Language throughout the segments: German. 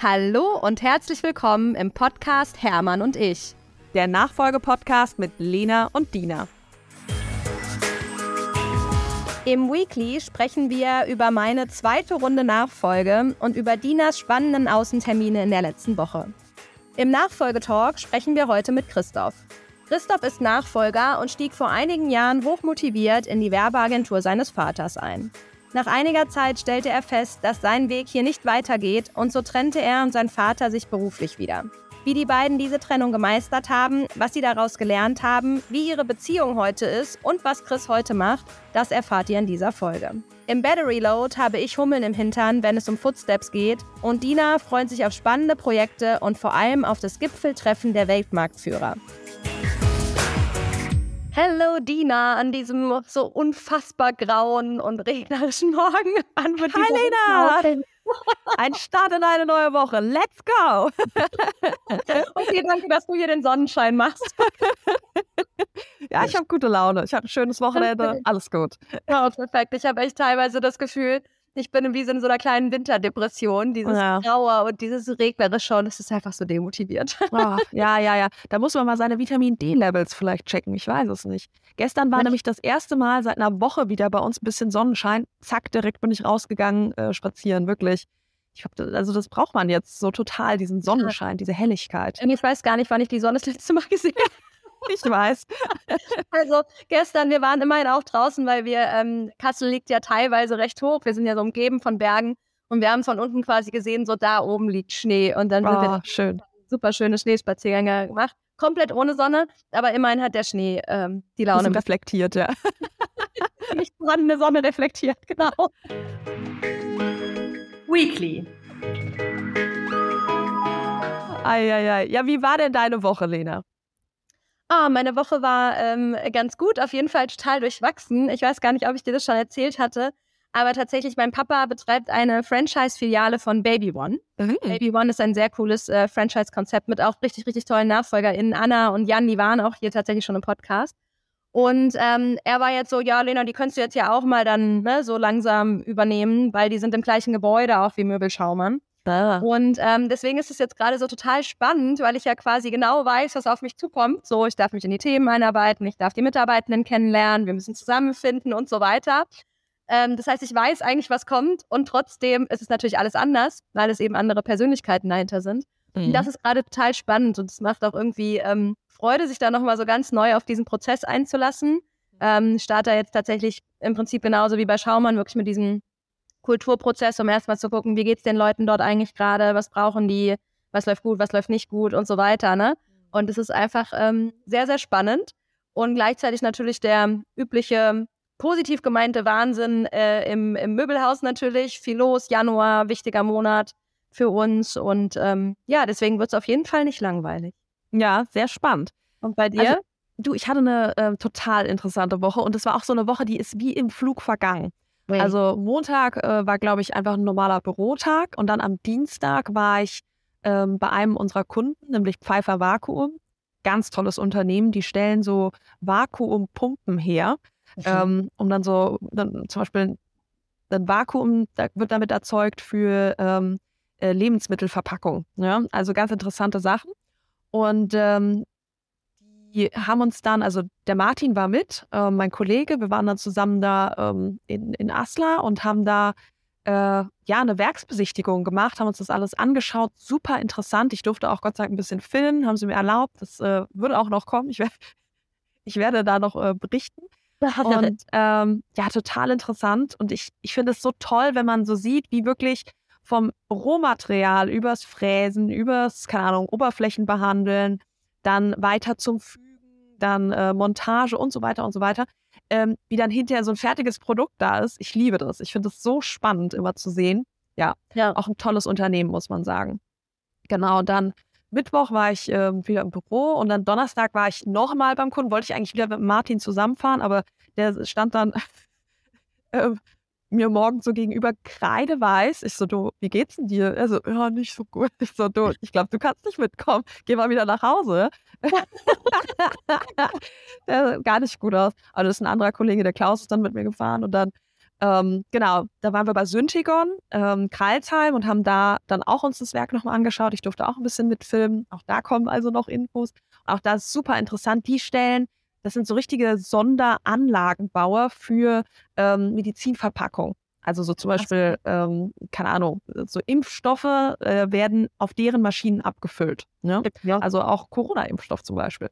Hallo und herzlich willkommen im Podcast Hermann und ich. Der Nachfolgepodcast mit Lena und Dina. Im Weekly sprechen wir über meine zweite Runde Nachfolge und über Dinas spannenden Außentermine in der letzten Woche. Im Nachfolgetalk sprechen wir heute mit Christoph. Christoph ist Nachfolger und stieg vor einigen Jahren hochmotiviert in die Werbeagentur seines Vaters ein. Nach einiger Zeit stellte er fest, dass sein Weg hier nicht weitergeht und so trennte er und sein Vater sich beruflich wieder. Wie die beiden diese Trennung gemeistert haben, was sie daraus gelernt haben, wie ihre Beziehung heute ist und was Chris heute macht, das erfahrt ihr in dieser Folge. Im Battery Load habe ich Hummeln im Hintern, wenn es um Footsteps geht und Dina freut sich auf spannende Projekte und vor allem auf das Gipfeltreffen der Weltmarktführer. Hello Dina an diesem so unfassbar grauen und regnerischen Morgen. An Hi Lena! Ein Start in eine neue Woche. Let's go! okay, danke, dass du hier den Sonnenschein machst. ja, ich habe gute Laune. Ich habe ein schönes Wochenende. Alles gut. Ja, perfekt. Ich habe echt teilweise das Gefühl, ich bin wie so in so einer kleinen Winterdepression, dieses ja. Graue und dieses Regnerische und es ist einfach so demotiviert. Oh, ja, ja, ja. Da muss man mal seine Vitamin D-Levels vielleicht checken. Ich weiß es nicht. Gestern war nämlich das erste Mal seit einer Woche wieder bei uns ein bisschen Sonnenschein. Zack, direkt bin ich rausgegangen, äh, spazieren, wirklich. Ich glaube, also das braucht man jetzt so total, diesen Sonnenschein, diese Helligkeit. Ich weiß gar nicht, wann ich die Sonne das letzte Mal gesehen habe. Ich weiß. Also gestern, wir waren immerhin auch draußen, weil wir, ähm, Kassel liegt ja teilweise recht hoch. Wir sind ja so umgeben von Bergen und wir haben von unten quasi gesehen, so da oben liegt Schnee. Und dann oh, sind wir schön. super schöne Schneespaziergänge gemacht. Komplett ohne Sonne, aber immerhin hat der Schnee ähm, die Laune. reflektiert, ja. Nicht vorhandene Sonne reflektiert, genau. Weekly. Eieiei. Ja, wie war denn deine Woche, Lena? Ah, meine Woche war ähm, ganz gut, auf jeden Fall total durchwachsen. Ich weiß gar nicht, ob ich dir das schon erzählt hatte, aber tatsächlich, mein Papa betreibt eine Franchise-Filiale von Baby One. Mhm. Baby One ist ein sehr cooles äh, Franchise-Konzept mit auch richtig, richtig tollen NachfolgerInnen. Anna und Jan, die waren auch hier tatsächlich schon im Podcast. Und ähm, er war jetzt so, ja, Lena, die könntest du jetzt ja auch mal dann ne, so langsam übernehmen, weil die sind im gleichen Gebäude, auch wie Möbelschaumann. Ah. Und ähm, deswegen ist es jetzt gerade so total spannend, weil ich ja quasi genau weiß, was auf mich zukommt. So, ich darf mich in die Themen einarbeiten, ich darf die Mitarbeitenden kennenlernen, wir müssen zusammenfinden und so weiter. Ähm, das heißt, ich weiß eigentlich, was kommt und trotzdem ist es natürlich alles anders, weil es eben andere Persönlichkeiten dahinter sind. Mhm. Und das ist gerade total spannend und es macht auch irgendwie ähm, Freude, sich da nochmal so ganz neu auf diesen Prozess einzulassen. Ähm, starte jetzt tatsächlich im Prinzip genauso wie bei Schaumann, wirklich mit diesen Kulturprozess, um erstmal zu gucken, wie geht es den Leuten dort eigentlich gerade, was brauchen die, was läuft gut, was läuft nicht gut und so weiter. Ne? Und es ist einfach ähm, sehr, sehr spannend und gleichzeitig natürlich der übliche positiv gemeinte Wahnsinn äh, im, im Möbelhaus natürlich. Viel los, Januar, wichtiger Monat für uns und ähm, ja, deswegen wird es auf jeden Fall nicht langweilig. Ja, sehr spannend. Und bei dir? Also, du, ich hatte eine äh, total interessante Woche und es war auch so eine Woche, die ist wie im Flug vergangen. Nee. Also Montag äh, war, glaube ich, einfach ein normaler Bürotag und dann am Dienstag war ich ähm, bei einem unserer Kunden, nämlich Pfeiffer Vakuum. Ganz tolles Unternehmen, die stellen so Vakuumpumpen her, mhm. ähm, um dann so, dann zum Beispiel ein Vakuum da wird damit erzeugt für ähm, äh, Lebensmittelverpackung. Ja? Also ganz interessante Sachen. Und ähm, die haben uns dann, also der Martin war mit, äh, mein Kollege, wir waren dann zusammen da ähm, in, in Asla und haben da äh, ja eine Werksbesichtigung gemacht, haben uns das alles angeschaut, super interessant. Ich durfte auch Gott sei Dank ein bisschen filmen, haben sie mir erlaubt. Das äh, würde auch noch kommen. Ich, ich werde da noch äh, berichten. Und ähm, ja, total interessant. Und ich, ich finde es so toll, wenn man so sieht, wie wirklich vom Rohmaterial übers Fräsen, übers, keine Ahnung, Oberflächen behandeln, dann weiter zum Fügen, dann äh, Montage und so weiter und so weiter, ähm, wie dann hinterher so ein fertiges Produkt da ist. Ich liebe das. Ich finde es so spannend, immer zu sehen. Ja, ja, auch ein tolles Unternehmen, muss man sagen. Genau, dann Mittwoch war ich äh, wieder im Büro und dann Donnerstag war ich nochmal beim Kunden. Wollte ich eigentlich wieder mit Martin zusammenfahren, aber der stand dann äh, mir morgen so gegenüber kreideweiß. Ich so, du, wie geht's denn dir? Er so, ja, nicht so gut. Ich so, du, ich glaube, du kannst nicht mitkommen. Geh mal wieder nach Hause. der sah gar nicht gut aus. Aber das ist ein anderer Kollege, der Klaus, ist dann mit mir gefahren und dann Ähm, genau, da waren wir bei Syntegon, ähm, Kreilsheim und haben da dann auch uns das Werk nochmal angeschaut. Ich durfte auch ein bisschen mitfilmen. Auch da kommen also noch Infos. Auch da ist super interessant. Die stellen, das sind so richtige Sonderanlagenbauer für ähm, Medizinverpackung. Also so zum Beispiel, ähm, keine Ahnung, so Impfstoffe äh, werden auf deren Maschinen abgefüllt. Ne? Ja. Also auch Corona-Impfstoff zum Beispiel.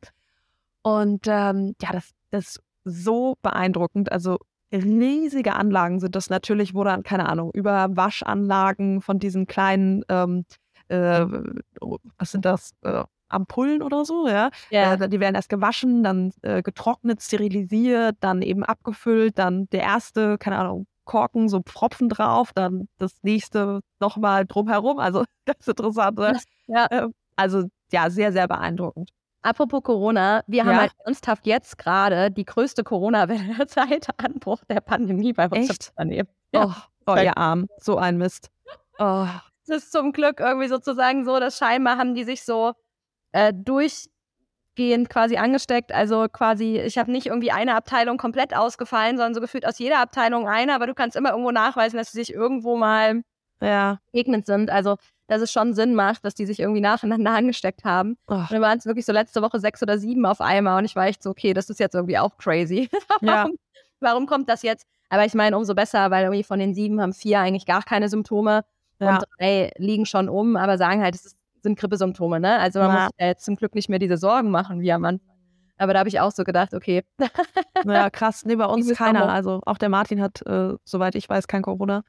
Und ähm, ja, das, das ist so beeindruckend. Also riesige Anlagen sind das natürlich, wo dann, keine Ahnung, über Waschanlagen von diesen kleinen, ähm, äh, was sind das, äh, Ampullen oder so, ja. ja. Äh, die werden erst gewaschen, dann äh, getrocknet, sterilisiert, dann eben abgefüllt, dann der erste, keine Ahnung, Korken, so Pfropfen drauf, dann das nächste nochmal drumherum. Also ganz interessant. Ne? Ja. Ähm, also ja, sehr, sehr beeindruckend. Apropos Corona, wir ja. haben halt ernsthaft jetzt gerade die größte Corona-Welle seit Anbruch der Pandemie bei uns Echt? Unternehmen. Ja. Oh, oh ihr Arm, so ein Mist. Oh. Es ist zum Glück irgendwie sozusagen so, dass scheinbar haben die sich so äh, durchgehend quasi angesteckt. Also quasi, ich habe nicht irgendwie eine Abteilung komplett ausgefallen, sondern so gefühlt aus jeder Abteilung eine, aber du kannst immer irgendwo nachweisen, dass sie sich irgendwo mal ja. gegnend sind. Also dass es schon Sinn macht, dass die sich irgendwie nacheinander angesteckt haben. Oh. Und dann waren es wirklich so letzte Woche sechs oder sieben auf einmal und ich war echt so, okay, das ist jetzt irgendwie auch crazy. warum, ja. warum kommt das jetzt? Aber ich meine, umso besser, weil irgendwie von den sieben haben vier eigentlich gar keine Symptome ja. und drei liegen schon um, aber sagen halt, es ist, sind Grippesymptome, ne? Also man ja. muss ja jetzt zum Glück nicht mehr diese Sorgen machen, wie am Anfang. Aber da habe ich auch so gedacht, okay. Ja, krass. Nee, bei uns keiner. Also auch der Martin hat, äh, soweit ich weiß, kein Corona.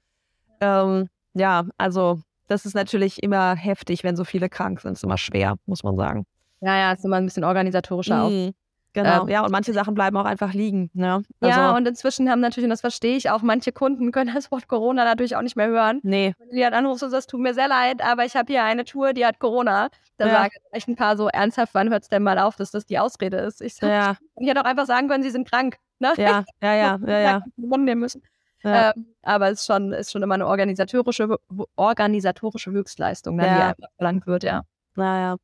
Ähm, ja, also das ist natürlich immer heftig, wenn so viele krank sind. Ist immer schwer, muss man sagen. Ja, ja, ist immer ein bisschen organisatorischer auch. Genau, ähm, ja, und manche Sachen bleiben auch einfach liegen. Ne? Also, ja, und inzwischen haben natürlich, und das verstehe ich auch, manche Kunden können das Wort Corona natürlich auch nicht mehr hören. Nee. Wenn du die dann anrufst und sagst, tut mir sehr leid, aber ich habe hier eine Tour, die hat Corona. Da ja. sagen echt ein paar so ernsthaft, wann hört es denn mal auf, dass das die Ausrede ist? Ich, sag, ja. ich hätte auch einfach sagen können, sie sind krank. Ne? Ja, ja, ja, ja. ja. nehmen müssen. Ja. Ähm, aber es ist schon, ist schon immer eine organisatorische, organisatorische Höchstleistung, ja. die verlangt wird, ja. Naja.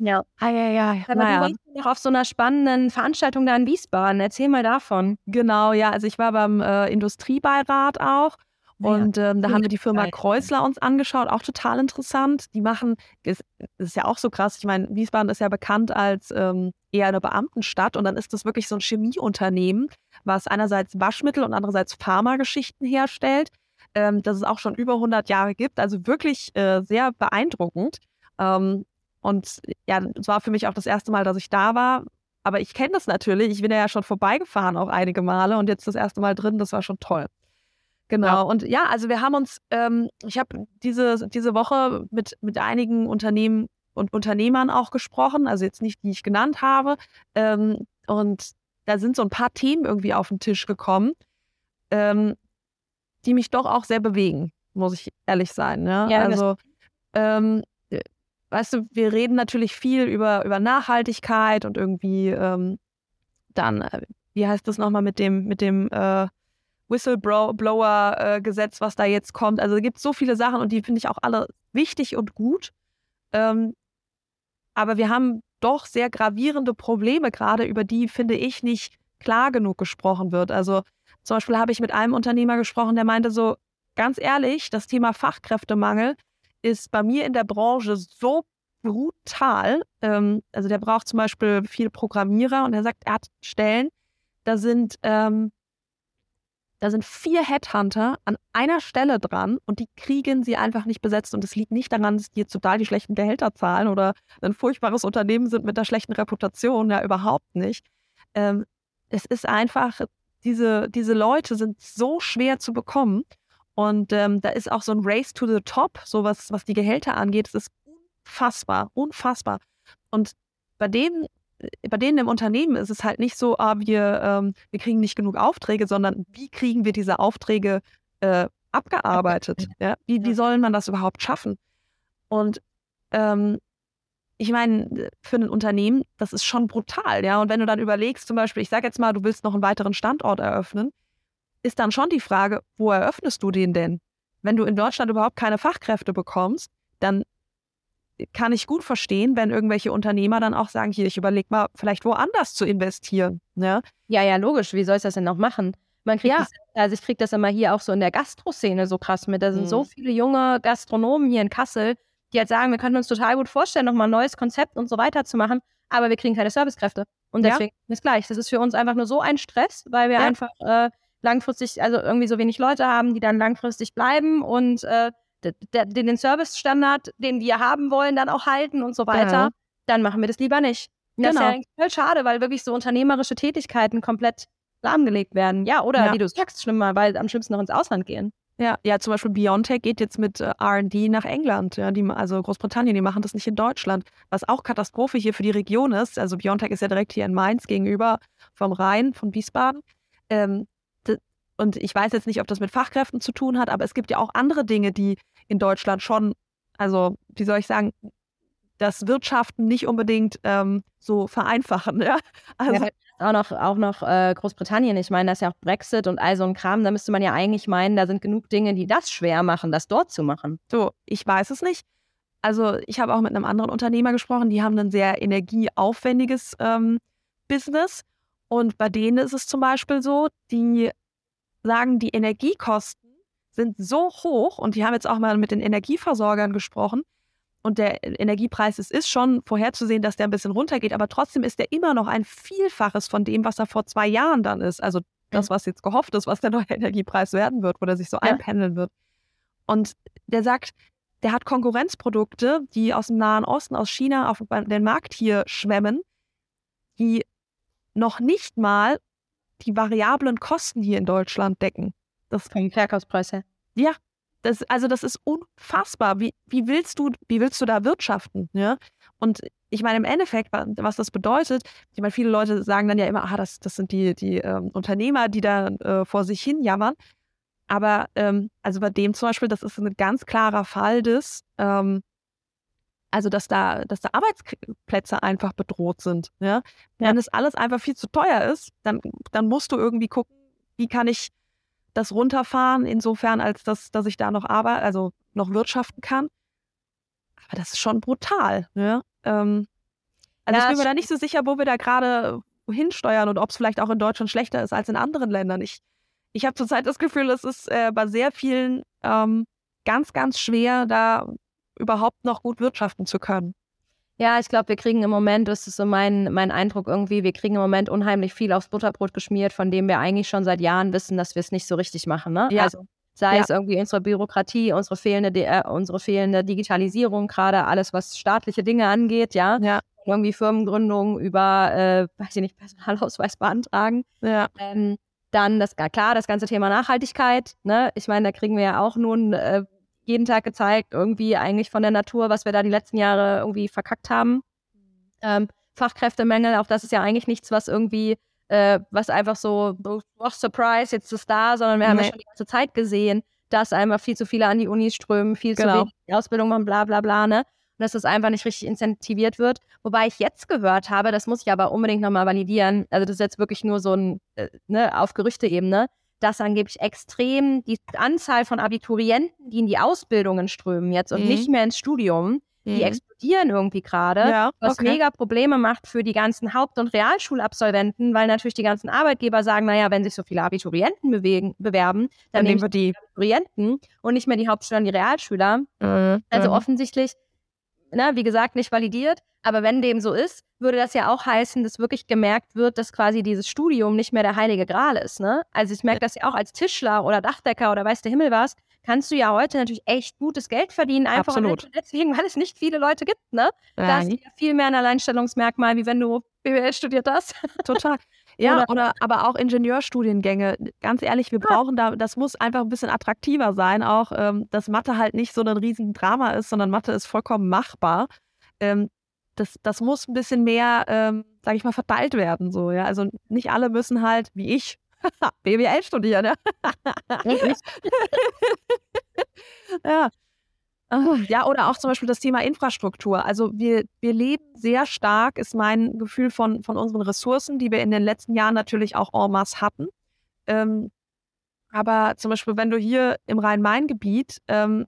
Ja. Ah, ja, ja. Aber naja. du warst noch auf so einer spannenden Veranstaltung da in Wiesbaden. Erzähl mal davon. Genau, ja. Also ich war beim äh, Industriebeirat auch und ähm, da haben wir die Firma Kreuzler uns angeschaut, auch total interessant. Die machen, das ist ja auch so krass, ich meine, Wiesbaden ist ja bekannt als ähm, eher eine Beamtenstadt und dann ist das wirklich so ein Chemieunternehmen, was einerseits Waschmittel und andererseits Pharmageschichten herstellt, ähm, das es auch schon über 100 Jahre gibt. Also wirklich äh, sehr beeindruckend. Ähm, und ja, es war für mich auch das erste Mal, dass ich da war. Aber ich kenne das natürlich. Ich bin ja schon vorbeigefahren auch einige Male und jetzt das erste Mal drin. Das war schon toll. Genau. Ja. Und ja, also wir haben uns, ähm, ich habe diese, diese Woche mit, mit einigen Unternehmen und Unternehmern auch gesprochen, also jetzt nicht, die ich genannt habe. Ähm, und da sind so ein paar Themen irgendwie auf den Tisch gekommen, ähm, die mich doch auch sehr bewegen, muss ich ehrlich sein. Ne? Ja, also, ähm, weißt du, wir reden natürlich viel über, über Nachhaltigkeit und irgendwie ähm, dann, äh, wie heißt das nochmal mit dem, mit dem äh, Whistleblower-Gesetz, was da jetzt kommt. Also es gibt so viele Sachen und die finde ich auch alle wichtig und gut. Ähm, aber wir haben doch sehr gravierende Probleme gerade, über die, finde ich, nicht klar genug gesprochen wird. Also zum Beispiel habe ich mit einem Unternehmer gesprochen, der meinte so, ganz ehrlich, das Thema Fachkräftemangel ist bei mir in der Branche so brutal. Ähm, also der braucht zum Beispiel viel Programmierer und er sagt, er hat Stellen, da sind ähm, da sind vier Headhunter an einer Stelle dran und die kriegen sie einfach nicht besetzt. Und es liegt nicht daran, dass die jetzt total die schlechten Gehälter zahlen oder ein furchtbares Unternehmen sind mit einer schlechten Reputation. Ja, überhaupt nicht. Ähm, es ist einfach, diese, diese Leute sind so schwer zu bekommen. Und ähm, da ist auch so ein Race to the Top, so was, was die Gehälter angeht. Es ist unfassbar, unfassbar. Und bei dem bei denen im Unternehmen ist es halt nicht so, ah, wir, ähm, wir kriegen nicht genug Aufträge, sondern wie kriegen wir diese Aufträge äh, abgearbeitet? Ja? Wie, wie soll man das überhaupt schaffen? Und ähm, ich meine, für ein Unternehmen, das ist schon brutal, ja. Und wenn du dann überlegst, zum Beispiel, ich sage jetzt mal, du willst noch einen weiteren Standort eröffnen, ist dann schon die Frage, wo eröffnest du den denn? Wenn du in Deutschland überhaupt keine Fachkräfte bekommst, dann kann ich gut verstehen, wenn irgendwelche Unternehmer dann auch sagen, hier, ich überlege mal, vielleicht woanders zu investieren. Ja, ja, ja logisch. Wie soll ich das denn noch machen? Man kriegt ja. das, also ich kriege das immer hier auch so in der Gastroszene so krass mit. Da sind mhm. so viele junge Gastronomen hier in Kassel, die halt sagen, wir könnten uns total gut vorstellen, nochmal ein neues Konzept und so weiter zu machen, aber wir kriegen keine Servicekräfte. Und deswegen ja. ist gleich. Das ist für uns einfach nur so ein Stress, weil wir ja. einfach äh, langfristig, also irgendwie so wenig Leute haben, die dann langfristig bleiben und äh, den Servicestandard, den wir haben wollen, dann auch halten und so weiter. Ja. Dann machen wir das lieber nicht. Das genau. ist ja genau. voll schade, weil wirklich so unternehmerische Tätigkeiten komplett lahmgelegt werden. Ja, oder ja. wie du sagst, schlimmer, weil am schlimmsten noch ins Ausland gehen. Ja, ja, zum Beispiel BioNTech geht jetzt mit äh, RD nach England, ja, die, also Großbritannien, die machen das nicht in Deutschland, was auch Katastrophe hier für die Region ist. Also BioNTech ist ja direkt hier in Mainz gegenüber vom Rhein, von Wiesbaden. Ähm, und ich weiß jetzt nicht, ob das mit Fachkräften zu tun hat, aber es gibt ja auch andere Dinge, die in Deutschland schon, also wie soll ich sagen, das Wirtschaften nicht unbedingt ähm, so vereinfachen. Ja? Also, ja, auch noch, auch noch äh, Großbritannien. Ich meine, das ist ja auch Brexit und all so ein Kram. Da müsste man ja eigentlich meinen, da sind genug Dinge, die das schwer machen, das dort zu machen. So, ich weiß es nicht. Also, ich habe auch mit einem anderen Unternehmer gesprochen, die haben ein sehr energieaufwendiges ähm, Business. Und bei denen ist es zum Beispiel so, die sagen, die Energiekosten sind so hoch und die haben jetzt auch mal mit den Energieversorgern gesprochen, und der Energiepreis, es ist schon vorherzusehen, dass der ein bisschen runtergeht, aber trotzdem ist der immer noch ein Vielfaches von dem, was er vor zwei Jahren dann ist. Also das, was jetzt gehofft ist, was der neue Energiepreis werden wird, wo der sich so ja. einpendeln wird. Und der sagt, der hat Konkurrenzprodukte, die aus dem Nahen Osten, aus China auf den Markt hier schwemmen, die noch nicht mal die variablen Kosten hier in Deutschland decken. Das vom Verkaufspreis her. Ja, das, also das ist unfassbar. Wie, wie, willst du, wie willst du da wirtschaften? Ja? Und ich meine, im Endeffekt, was das bedeutet, ich meine, viele Leute sagen dann ja immer, ah, das, das sind die, die ähm, Unternehmer, die da äh, vor sich hin jammern. Aber ähm, also bei dem zum Beispiel, das ist ein ganz klarer Fall des, ähm, also dass da, dass da Arbeitsplätze einfach bedroht sind. Ja? Wenn es alles einfach viel zu teuer ist, dann, dann musst du irgendwie gucken, wie kann ich das runterfahren, insofern, als dass, dass ich da noch arbeite, also noch wirtschaften kann. Aber das ist schon brutal. Ne? Ähm, also ja, ich bin mir da nicht so sicher, wo wir da gerade hinsteuern und ob es vielleicht auch in Deutschland schlechter ist als in anderen Ländern. Ich, ich habe zurzeit das Gefühl, es ist äh, bei sehr vielen ähm, ganz, ganz schwer, da überhaupt noch gut wirtschaften zu können. Ja, ich glaube, wir kriegen im Moment, das ist so mein, mein Eindruck irgendwie, wir kriegen im Moment unheimlich viel aufs Butterbrot geschmiert, von dem wir eigentlich schon seit Jahren wissen, dass wir es nicht so richtig machen. Ne? Ja. Also sei ja. es irgendwie unsere Bürokratie, unsere fehlende, äh, unsere fehlende Digitalisierung, gerade alles, was staatliche Dinge angeht, ja. ja. Irgendwie Firmengründung über, äh, weiß ich nicht, Personalausweis beantragen. Ja. Ähm, dann das, klar, das ganze Thema Nachhaltigkeit. Ne? Ich meine, da kriegen wir ja auch nun äh, jeden Tag gezeigt, irgendwie eigentlich von der Natur, was wir da die letzten Jahre irgendwie verkackt haben. Ähm, Fachkräftemangel, auch das ist ja eigentlich nichts, was irgendwie, äh, was einfach so, oh, Surprise, jetzt ist es da, sondern wir haben nee. ja schon die ganze Zeit gesehen, dass einfach viel zu viele an die Unis strömen, viel genau. zu wenig Ausbildung machen, bla bla bla, ne? Und dass das einfach nicht richtig incentiviert wird. Wobei ich jetzt gehört habe, das muss ich aber unbedingt nochmal validieren, also das ist jetzt wirklich nur so ein, äh, ne, auf Gerüchteebene, dass angeblich extrem die Anzahl von Abiturienten, die in die Ausbildungen strömen jetzt und mhm. nicht mehr ins Studium, die mhm. explodieren irgendwie gerade, ja, was okay. mega Probleme macht für die ganzen Haupt- und Realschulabsolventen, weil natürlich die ganzen Arbeitgeber sagen, naja, wenn sich so viele Abiturienten bewegen, bewerben, dann, dann nehmen wir die Abiturienten und nicht mehr die Hauptschüler und die Realschüler. Mhm. Also mhm. offensichtlich ne, wie gesagt, nicht validiert. Aber wenn dem so ist, würde das ja auch heißen, dass wirklich gemerkt wird, dass quasi dieses Studium nicht mehr der heilige Gral ist. Ne? Also ich merke das ja auch als Tischler oder Dachdecker oder weiß der Himmel was, kannst du ja heute natürlich echt gutes Geld verdienen, einfach Absolut. deswegen, weil es nicht viele Leute gibt. Ne? Ja. Da hast du ja viel mehr ein Alleinstellungsmerkmal, wie wenn du BWL studiert hast. Total. Ja, oder, oder, aber auch Ingenieurstudiengänge. Ganz ehrlich, wir brauchen da, das muss einfach ein bisschen attraktiver sein, auch ähm, dass Mathe halt nicht so ein riesen Drama ist, sondern Mathe ist vollkommen machbar. Ähm, das, das muss ein bisschen mehr, ähm, sage ich mal, verteilt werden. So, ja? Also nicht alle müssen halt, wie ich, BWL studieren. Ja, ja. Ja, oder auch zum Beispiel das Thema Infrastruktur. Also wir, wir leben sehr stark, ist mein Gefühl von, von unseren Ressourcen, die wir in den letzten Jahren natürlich auch en masse hatten. Ähm, aber zum Beispiel, wenn du hier im Rhein-Main-Gebiet, ähm,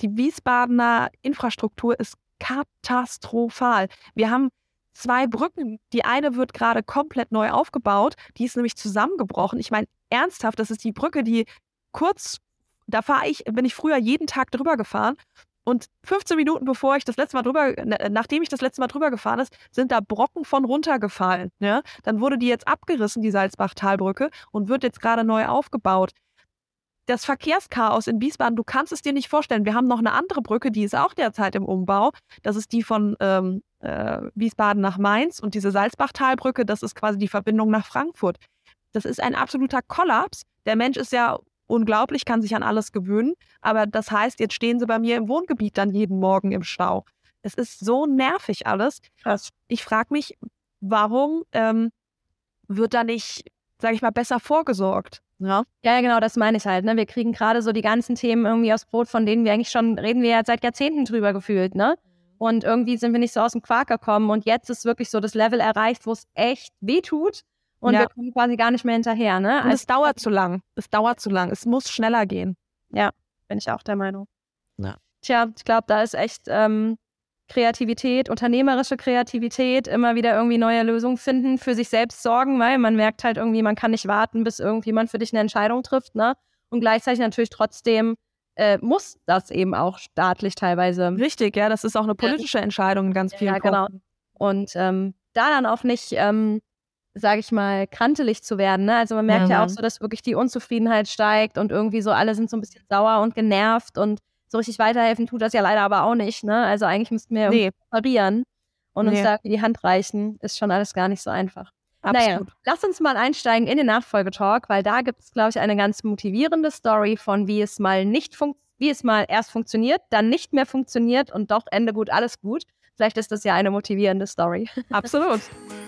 die Wiesbadener Infrastruktur ist katastrophal. Wir haben zwei Brücken. Die eine wird gerade komplett neu aufgebaut. Die ist nämlich zusammengebrochen. Ich meine, ernsthaft, das ist die Brücke, die kurz, da fahre ich, bin ich früher jeden Tag drüber gefahren und 15 Minuten bevor ich das letzte Mal drüber, nachdem ich das letzte Mal drüber gefahren ist, sind da Brocken von runtergefallen. Ja? Dann wurde die jetzt abgerissen, die Salzbach-Talbrücke, und wird jetzt gerade neu aufgebaut. Das Verkehrschaos in Wiesbaden, du kannst es dir nicht vorstellen. Wir haben noch eine andere Brücke, die ist auch derzeit im Umbau. Das ist die von ähm, äh, Wiesbaden nach Mainz und diese Salzbach-Talbrücke, das ist quasi die Verbindung nach Frankfurt. Das ist ein absoluter Kollaps. Der Mensch ist ja unglaublich, kann sich an alles gewöhnen. Aber das heißt, jetzt stehen sie bei mir im Wohngebiet dann jeden Morgen im Stau. Es ist so nervig alles. Krass. Ich frage mich, warum ähm, wird da nicht, sage ich mal, besser vorgesorgt? Ja. ja, ja, genau, das meine ich halt. Ne? Wir kriegen gerade so die ganzen Themen irgendwie aufs Brot, von denen wir eigentlich schon reden wir ja seit Jahrzehnten drüber gefühlt, ne? Und irgendwie sind wir nicht so aus dem Quark gekommen. Und jetzt ist wirklich so das Level erreicht, wo es echt weh tut. Und ja. wir kommen quasi gar nicht mehr hinterher. Ne? Also, es dauert zu lang. Es dauert zu lang. Es muss schneller gehen. Ja, bin ich auch der Meinung. Ja. Tja, ich glaube, da ist echt ähm, Kreativität, unternehmerische Kreativität, immer wieder irgendwie neue Lösungen finden, für sich selbst sorgen, weil man merkt halt irgendwie, man kann nicht warten, bis irgendjemand für dich eine Entscheidung trifft. Ne? Und gleichzeitig natürlich trotzdem äh, muss das eben auch staatlich teilweise. Richtig, ja, das ist auch eine politische Entscheidung in ganz vielen ja, genau. Und ähm, da dann auch nicht ähm, sage ich mal, krantelig zu werden. Ne? Also man merkt ja, ja auch so, dass wirklich die Unzufriedenheit steigt und irgendwie so alle sind so ein bisschen sauer und genervt und so richtig weiterhelfen tut das ja leider aber auch nicht. Ne? Also eigentlich müssten wir nee. parieren und nee. uns da die Hand reichen. Ist schon alles gar nicht so einfach. Absolut. Naja, lass uns mal einsteigen in den Nachfolgetalk, weil da gibt es, glaube ich, eine ganz motivierende Story von wie es mal nicht wie es mal erst funktioniert, dann nicht mehr funktioniert und doch Ende gut, alles gut. Vielleicht ist das ja eine motivierende Story. Absolut.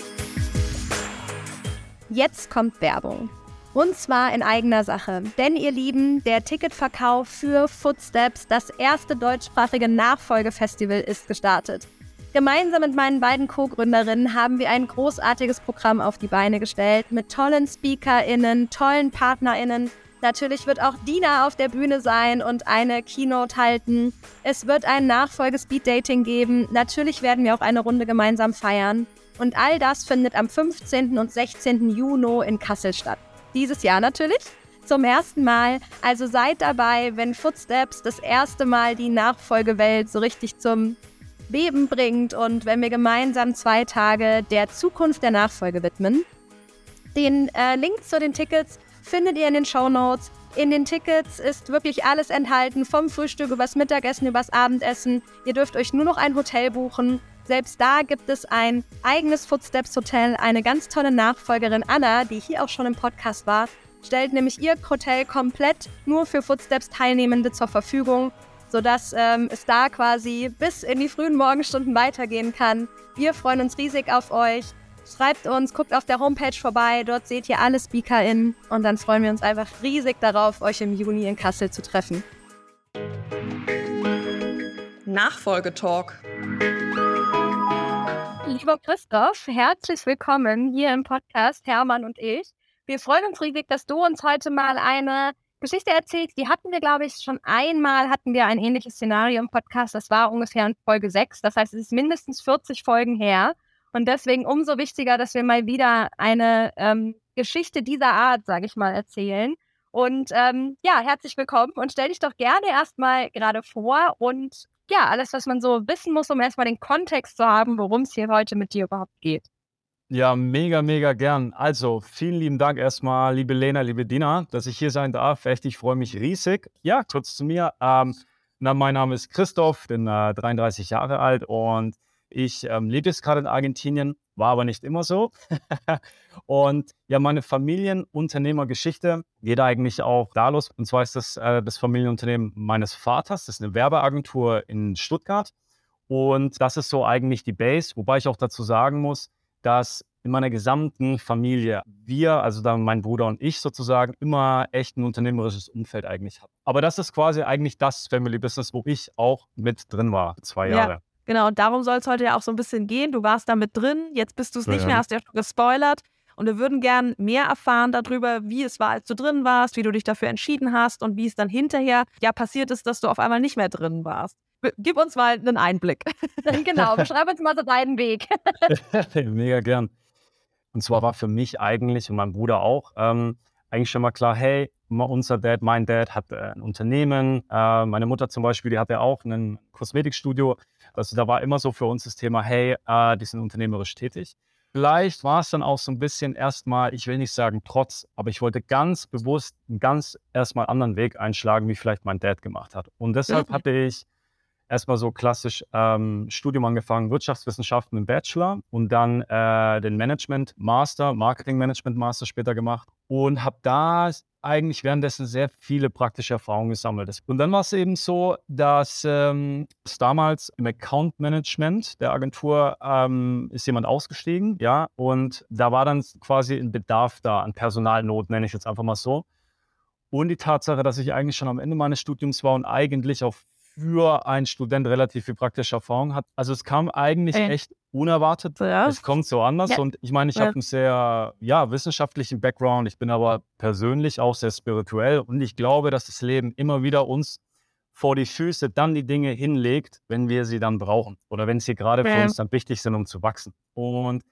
Jetzt kommt Werbung. Und zwar in eigener Sache. Denn ihr Lieben, der Ticketverkauf für Footsteps, das erste deutschsprachige Nachfolgefestival, ist gestartet. Gemeinsam mit meinen beiden Co-Gründerinnen haben wir ein großartiges Programm auf die Beine gestellt mit tollen SpeakerInnen, tollen PartnerInnen. Natürlich wird auch Dina auf der Bühne sein und eine Keynote halten. Es wird ein Nachfolge-Speed-Dating geben. Natürlich werden wir auch eine Runde gemeinsam feiern. Und all das findet am 15. und 16. Juni in Kassel statt. Dieses Jahr natürlich. Zum ersten Mal. Also seid dabei, wenn Footsteps das erste Mal die Nachfolgewelt so richtig zum Beben bringt und wenn wir gemeinsam zwei Tage der Zukunft der Nachfolge widmen. Den äh, Link zu den Tickets findet ihr in den Show Notes. In den Tickets ist wirklich alles enthalten, vom Frühstück übers Mittagessen, übers Abendessen. Ihr dürft euch nur noch ein Hotel buchen selbst da gibt es ein eigenes Footsteps Hotel. Eine ganz tolle Nachfolgerin, Anna, die hier auch schon im Podcast war, stellt nämlich ihr Hotel komplett nur für Footsteps-Teilnehmende zur Verfügung, sodass ähm, es da quasi bis in die frühen Morgenstunden weitergehen kann. Wir freuen uns riesig auf euch. Schreibt uns, guckt auf der Homepage vorbei, dort seht ihr alle SpeakerInnen und dann freuen wir uns einfach riesig darauf, euch im Juni in Kassel zu treffen. Nachfolgetalk lieber Christoph, herzlich willkommen hier im Podcast Hermann und ich. Wir freuen uns riesig, dass du uns heute mal eine Geschichte erzählst. Die hatten wir, glaube ich, schon einmal hatten wir ein ähnliches Szenario im Podcast. Das war ungefähr in Folge 6. Das heißt, es ist mindestens 40 Folgen her. Und deswegen umso wichtiger, dass wir mal wieder eine ähm, Geschichte dieser Art, sage ich mal, erzählen. Und ähm, ja, herzlich willkommen und stell dich doch gerne erstmal gerade vor und ja, alles, was man so wissen muss, um erstmal den Kontext zu haben, worum es hier heute mit dir überhaupt geht. Ja, mega, mega gern. Also, vielen lieben Dank erstmal, liebe Lena, liebe Dina, dass ich hier sein darf. Echt, ich freue mich riesig. Ja, kurz zu mir. Ähm, na, mein Name ist Christoph, bin äh, 33 Jahre alt und ich ähm, lebe jetzt gerade in Argentinien, war aber nicht immer so. und ja, meine Familienunternehmergeschichte geht eigentlich auch da los. Und zwar ist das äh, das Familienunternehmen meines Vaters. Das ist eine Werbeagentur in Stuttgart. Und das ist so eigentlich die Base, wobei ich auch dazu sagen muss, dass in meiner gesamten Familie wir, also dann mein Bruder und ich sozusagen, immer echt ein unternehmerisches Umfeld eigentlich hatten. Aber das ist quasi eigentlich das Family Business, wo ich auch mit drin war, zwei Jahre. Ja. Genau, und darum soll es heute ja auch so ein bisschen gehen. Du warst da mit drin, jetzt bist du es nicht ja. mehr, hast ja schon gespoilert. Und wir würden gern mehr erfahren darüber, wie es war, als du drin warst, wie du dich dafür entschieden hast und wie es dann hinterher ja passiert ist, dass du auf einmal nicht mehr drin warst. Gib uns mal einen Einblick. genau, beschreib uns mal so deinen Weg. Mega gern. Und zwar war für mich eigentlich und mein Bruder auch ähm, eigentlich schon mal klar, hey, unser Dad, mein Dad hat äh, ein Unternehmen. Äh, meine Mutter zum Beispiel, die hatte auch ein Kosmetikstudio. Also da war immer so für uns das Thema, hey, äh, die sind unternehmerisch tätig. Vielleicht war es dann auch so ein bisschen erstmal, ich will nicht sagen trotz, aber ich wollte ganz bewusst einen ganz erstmal anderen Weg einschlagen, wie vielleicht mein Dad gemacht hat. Und deshalb mhm. hatte ich erstmal so klassisch ähm, Studium angefangen, Wirtschaftswissenschaften im Bachelor und dann äh, den Management Master, Marketing Management Master später gemacht und habe da eigentlich währenddessen sehr viele praktische Erfahrungen gesammelt. Und dann war es eben so, dass ähm, damals im Account Management der Agentur ähm, ist jemand ausgestiegen, ja, und da war dann quasi ein Bedarf da an Personalnot, nenne ich jetzt einfach mal so. Und die Tatsache, dass ich eigentlich schon am Ende meines Studiums war und eigentlich auf für einen Student relativ viel praktische Erfahrung hat. Also es kam eigentlich Ey. echt unerwartet. Ja. Es kommt so anders. Ja. Und ich meine, ich ja. habe einen sehr ja, wissenschaftlichen Background. Ich bin aber persönlich auch sehr spirituell. Und ich glaube, dass das Leben immer wieder uns vor die Füße dann die Dinge hinlegt, wenn wir sie dann brauchen. Oder wenn sie gerade für uns dann wichtig sind, um zu wachsen. Und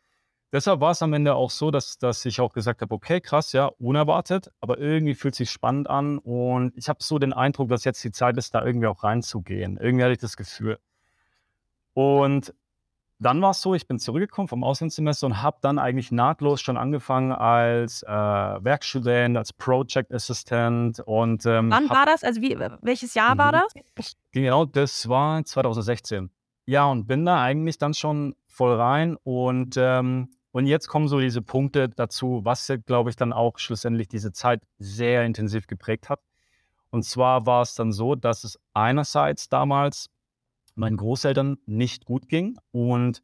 deshalb war es am Ende auch so, dass, dass ich auch gesagt habe, okay, krass, ja, unerwartet, aber irgendwie fühlt sich spannend an und ich habe so den Eindruck, dass jetzt die Zeit ist, da irgendwie auch reinzugehen. Irgendwie hatte ich das Gefühl. Und dann war es so, ich bin zurückgekommen vom Auslandssemester und habe dann eigentlich nahtlos schon angefangen als äh, Werkstudent, als Project Assistant und ähm, Wann war das? Also wie, welches Jahr war mhm. das? Genau, das war 2016. Ja, und bin da eigentlich dann schon voll rein und ähm, und jetzt kommen so diese Punkte dazu, was, glaube ich, dann auch schlussendlich diese Zeit sehr intensiv geprägt hat. Und zwar war es dann so, dass es einerseits damals meinen Großeltern nicht gut ging. Und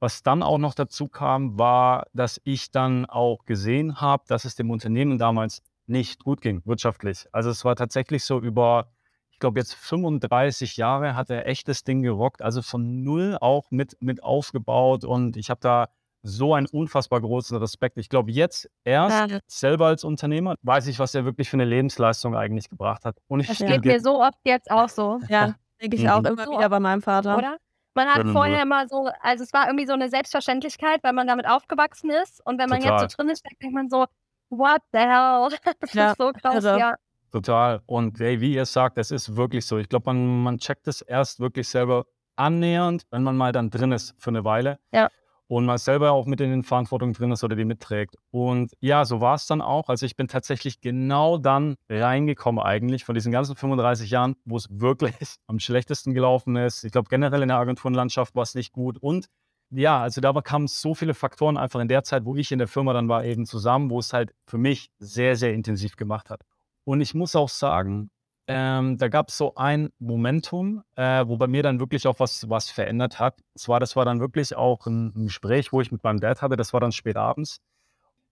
was dann auch noch dazu kam, war, dass ich dann auch gesehen habe, dass es dem Unternehmen damals nicht gut ging, wirtschaftlich. Also es war tatsächlich so über, ich glaube jetzt 35 Jahre hat er echtes Ding gerockt, also von null auch mit, mit aufgebaut. Und ich habe da so einen unfassbar großen Respekt. Ich glaube, jetzt erst ja. selber als Unternehmer weiß ich, was er wirklich für eine Lebensleistung eigentlich gebracht hat. Und ich das geht mir so oft jetzt auch so. Ja, denke ich mhm. auch immer so wieder bei meinem Vater. Oder? Man hat vorher immer so, also es war irgendwie so eine Selbstverständlichkeit, weil man damit aufgewachsen ist. Und wenn man Total. jetzt so drin ist, denkt man so, what the hell? Das ja. ist so krass, also. ja. Total. Und hey, wie ihr sagt, es ist wirklich so. Ich glaube, man, man checkt es erst wirklich selber annähernd, wenn man mal dann drin ist für eine Weile. Ja und man selber auch mit in den Verantwortung drin ist oder die mitträgt. Und ja, so war es dann auch. Also ich bin tatsächlich genau dann reingekommen eigentlich von diesen ganzen 35 Jahren, wo es wirklich am schlechtesten gelaufen ist. Ich glaube generell in der Agenturenlandschaft war es nicht gut und ja, also da kamen so viele Faktoren einfach in der Zeit, wo ich in der Firma dann war, eben zusammen, wo es halt für mich sehr, sehr intensiv gemacht hat. Und ich muss auch sagen, ähm, da gab es so ein Momentum, äh, wo bei mir dann wirklich auch was, was verändert hat. Zwar, das war dann wirklich auch ein, ein, Gespräch, wo ich mit meinem Dad hatte, das war dann spät abends.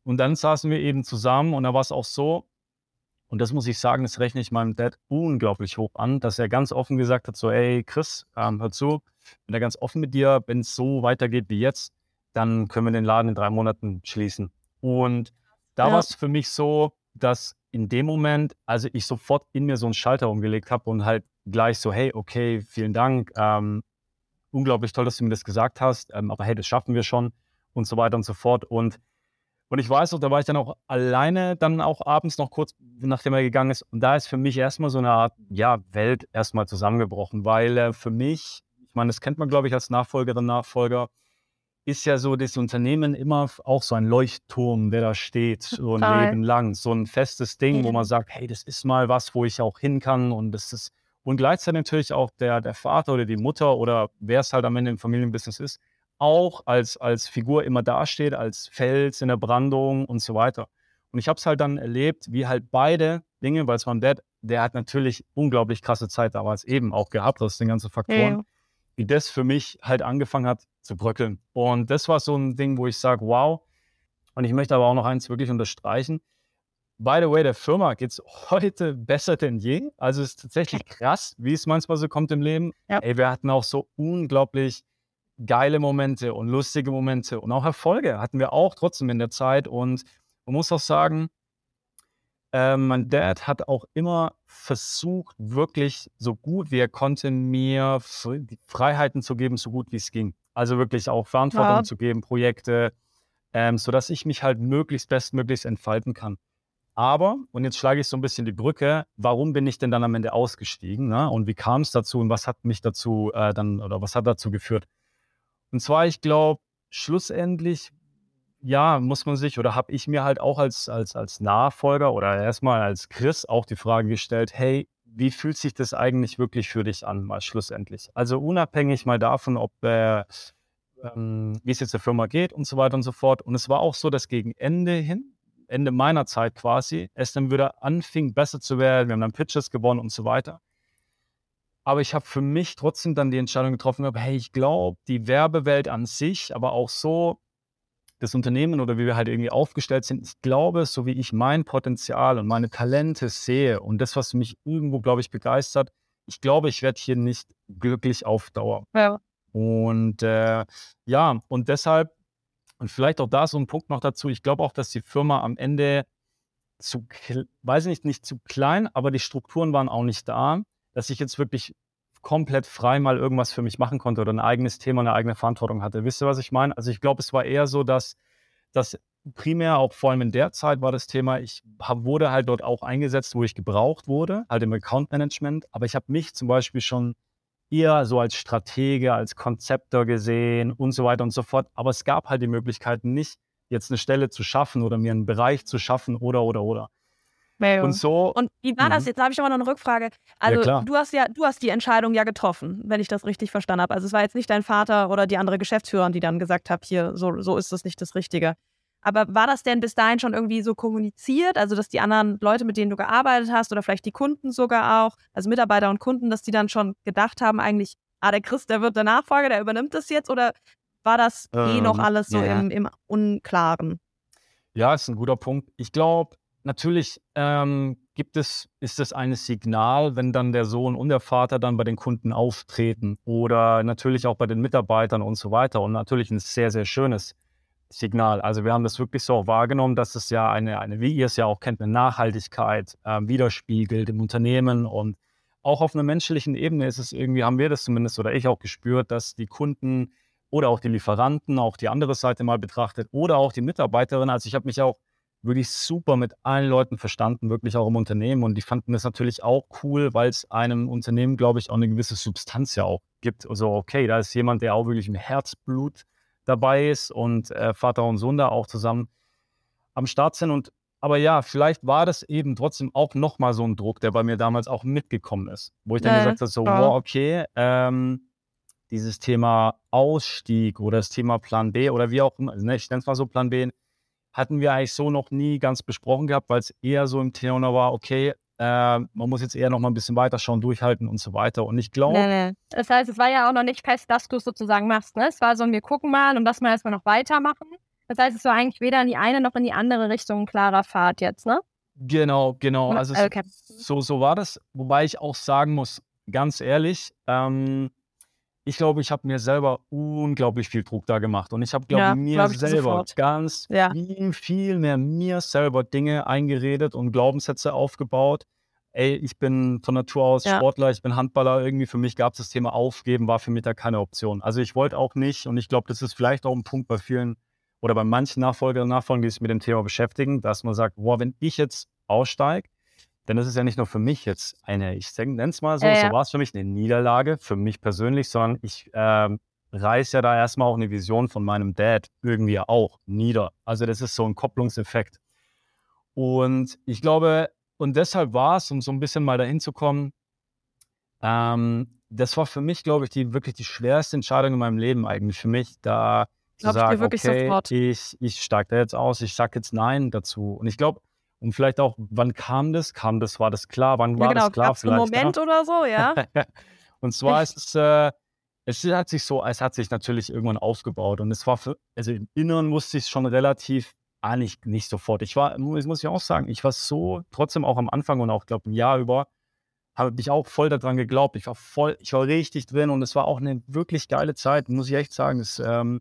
Und dann saßen wir eben zusammen und da war es auch so, und das muss ich sagen, das rechne ich meinem Dad unglaublich hoch an, dass er ganz offen gesagt hat, so, ey Chris, ähm, hör zu, bin da ganz offen mit dir, wenn es so weitergeht wie jetzt, dann können wir den Laden in drei Monaten schließen. Und da ja. war es für mich so, dass in dem Moment, also ich sofort in mir so einen Schalter umgelegt habe und halt gleich so, hey, okay, vielen Dank, ähm, unglaublich toll, dass du mir das gesagt hast, ähm, aber hey, das schaffen wir schon und so weiter und so fort. Und, und ich weiß auch, da war ich dann auch alleine dann auch abends noch kurz, nachdem er gegangen ist. Und da ist für mich erstmal so eine Art, ja, Welt erstmal zusammengebrochen, weil äh, für mich, ich meine, das kennt man, glaube ich, als Nachfolgerin, Nachfolger, ist ja so das Unternehmen immer auch so ein Leuchtturm, der da steht, so ein Total. Leben lang. So ein festes Ding, wo man sagt, hey, das ist mal was, wo ich auch hin kann. Und das ist, und gleichzeitig natürlich auch der, der Vater oder die Mutter oder wer es halt am Ende im Familienbusiness ist, auch als, als Figur immer dasteht, als Fels in der Brandung und so weiter. Und ich habe es halt dann erlebt, wie halt beide Dinge, weil es war ein Dad, der hat natürlich unglaublich krasse Zeit damals eben auch gehabt, aus den ganzen Faktoren. Ja wie das für mich halt angefangen hat zu bröckeln. Und das war so ein Ding, wo ich sage, wow. Und ich möchte aber auch noch eins wirklich unterstreichen. By the way, der Firma geht es heute besser denn je. Also es ist tatsächlich krass, wie es manchmal so kommt im Leben. Ja. Ey, wir hatten auch so unglaublich geile Momente und lustige Momente und auch Erfolge hatten wir auch trotzdem in der Zeit. Und man muss auch sagen, äh, mein Dad hat auch immer versucht, wirklich so gut wie er konnte, mir die Freiheiten zu geben, so gut wie es ging. Also wirklich auch Verantwortung ja. zu geben, Projekte, ähm, sodass ich mich halt möglichst bestmöglichst entfalten kann. Aber, und jetzt schlage ich so ein bisschen die Brücke, warum bin ich denn dann am Ende ausgestiegen? Ne? Und wie kam es dazu und was hat mich dazu äh, dann oder was hat dazu geführt? Und zwar, ich glaube, schlussendlich, ja, muss man sich oder habe ich mir halt auch als, als, als Nachfolger oder erstmal als Chris auch die Frage gestellt, hey, wie fühlt sich das eigentlich wirklich für dich an, mal schlussendlich? Also unabhängig mal davon, ob äh, ähm, wie es jetzt der Firma geht und so weiter und so fort. Und es war auch so, dass gegen Ende hin, Ende meiner Zeit quasi, es dann wieder anfing, besser zu werden. Wir haben dann Pitches gewonnen und so weiter. Aber ich habe für mich trotzdem dann die Entscheidung getroffen, hey, ich glaube, die Werbewelt an sich, aber auch so das Unternehmen oder wie wir halt irgendwie aufgestellt sind, ich glaube, so wie ich mein Potenzial und meine Talente sehe und das, was mich irgendwo, glaube ich, begeistert, ich glaube, ich werde hier nicht glücklich auf Dauer. Ja. Und äh, ja, und deshalb und vielleicht auch da so ein Punkt noch dazu. Ich glaube auch, dass die Firma am Ende zu, weiß ich nicht, nicht zu klein, aber die Strukturen waren auch nicht da, dass ich jetzt wirklich komplett frei mal irgendwas für mich machen konnte oder ein eigenes Thema, eine eigene Verantwortung hatte. Wisst ihr, was ich meine? Also ich glaube, es war eher so, dass, dass primär auch vor allem in der Zeit war das Thema, ich hab, wurde halt dort auch eingesetzt, wo ich gebraucht wurde, halt im Account Management. Aber ich habe mich zum Beispiel schon eher so als Stratege, als Konzeptor gesehen und so weiter und so fort. Aber es gab halt die Möglichkeiten nicht, jetzt eine Stelle zu schaffen oder mir einen Bereich zu schaffen oder, oder, oder. Ja. Und so. Und wie war das? Mhm. Jetzt habe ich aber noch eine Rückfrage. Also ja, du hast ja, du hast die Entscheidung ja getroffen, wenn ich das richtig verstanden habe. Also es war jetzt nicht dein Vater oder die andere Geschäftsführerin, die dann gesagt haben, hier, so, so ist das nicht das Richtige. Aber war das denn bis dahin schon irgendwie so kommuniziert? Also, dass die anderen Leute, mit denen du gearbeitet hast, oder vielleicht die Kunden sogar auch, also Mitarbeiter und Kunden, dass die dann schon gedacht haben, eigentlich, ah, der Chris, der wird der Nachfolger, der übernimmt das jetzt? Oder war das ähm, eh noch ähm, alles so ja. im, im Unklaren? Ja, ist ein guter Punkt. Ich glaube, natürlich ähm, gibt es, ist es ein Signal, wenn dann der Sohn und der Vater dann bei den Kunden auftreten oder natürlich auch bei den Mitarbeitern und so weiter. Und natürlich ein sehr, sehr schönes Signal. Also wir haben das wirklich so wahrgenommen, dass es ja eine, eine wie ihr es ja auch kennt, eine Nachhaltigkeit äh, widerspiegelt im Unternehmen und auch auf einer menschlichen Ebene ist es irgendwie, haben wir das zumindest oder ich auch gespürt, dass die Kunden oder auch die Lieferanten, auch die andere Seite mal betrachtet oder auch die Mitarbeiterin. Also ich habe mich auch wirklich super mit allen Leuten verstanden, wirklich auch im Unternehmen. Und die fanden das natürlich auch cool, weil es einem Unternehmen, glaube ich, auch eine gewisse Substanz ja auch gibt. Also okay, da ist jemand, der auch wirklich im Herzblut dabei ist und äh, Vater und Sohn da auch zusammen am Start sind. Und aber ja, vielleicht war das eben trotzdem auch nochmal so ein Druck, der bei mir damals auch mitgekommen ist, wo ich dann äh, gesagt habe, so, ja. wow, okay, ähm, dieses Thema Ausstieg oder das Thema Plan B oder wie auch immer, ne, ich nenne es mal so Plan B, hatten wir eigentlich so noch nie ganz besprochen gehabt, weil es eher so im Thema war, okay, äh, man muss jetzt eher noch mal ein bisschen weiter schauen, durchhalten und so weiter. Und ich glaube. Nee, nee. Das heißt, es war ja auch noch nicht fest, dass du es sozusagen machst. Ne? Es war so, wir gucken mal und lass mal erstmal noch weitermachen. Das heißt, es war eigentlich weder in die eine noch in die andere Richtung ein klarer Pfad jetzt, ne? Genau, genau. Also okay. so, so war das. Wobei ich auch sagen muss, ganz ehrlich, ähm, ich glaube, ich habe mir selber unglaublich viel Druck da gemacht. Und ich habe, glaube ja, mir glaub ich selber sofort. ganz ja. viel, viel mehr mir selber Dinge eingeredet und Glaubenssätze aufgebaut. Ey, ich bin von Natur aus ja. Sportler, ich bin Handballer. Irgendwie für mich gab es das Thema Aufgeben, war für mich da keine Option. Also ich wollte auch nicht, und ich glaube, das ist vielleicht auch ein Punkt bei vielen oder bei manchen Nachfolgern und Nachfolgern, die sich mit dem Thema beschäftigen, dass man sagt, boah, wenn ich jetzt aussteige, denn das ist ja nicht nur für mich jetzt eine, ich nenne es mal so, äh, so war es für mich eine Niederlage, für mich persönlich, sondern ich äh, reiße ja da erstmal auch eine Vision von meinem Dad irgendwie auch nieder. Also das ist so ein Kopplungseffekt. Und ich glaube, und deshalb war es, um so ein bisschen mal dahin zu kommen, ähm, das war für mich, glaube ich, die wirklich die schwerste Entscheidung in meinem Leben eigentlich für mich, da zu sagen, okay, sofort. ich, ich steige da jetzt aus, ich sage jetzt Nein dazu. Und ich glaube, und vielleicht auch, wann kam das? Kam das, war das klar? Wann ja, war genau. das klar? Gab's vielleicht? Einen Moment ja? oder so, ja. und zwar ist es, äh, es hat sich so, es hat sich natürlich irgendwann aufgebaut und es war für, also im Inneren wusste ich es schon relativ, ah, nicht, nicht sofort. Ich war, muss, muss ich auch sagen, ich war so, trotzdem auch am Anfang und auch, glaube ein Jahr über, habe ich auch voll daran geglaubt. Ich war voll, ich war richtig drin und es war auch eine wirklich geile Zeit, muss ich echt sagen. Es, ähm,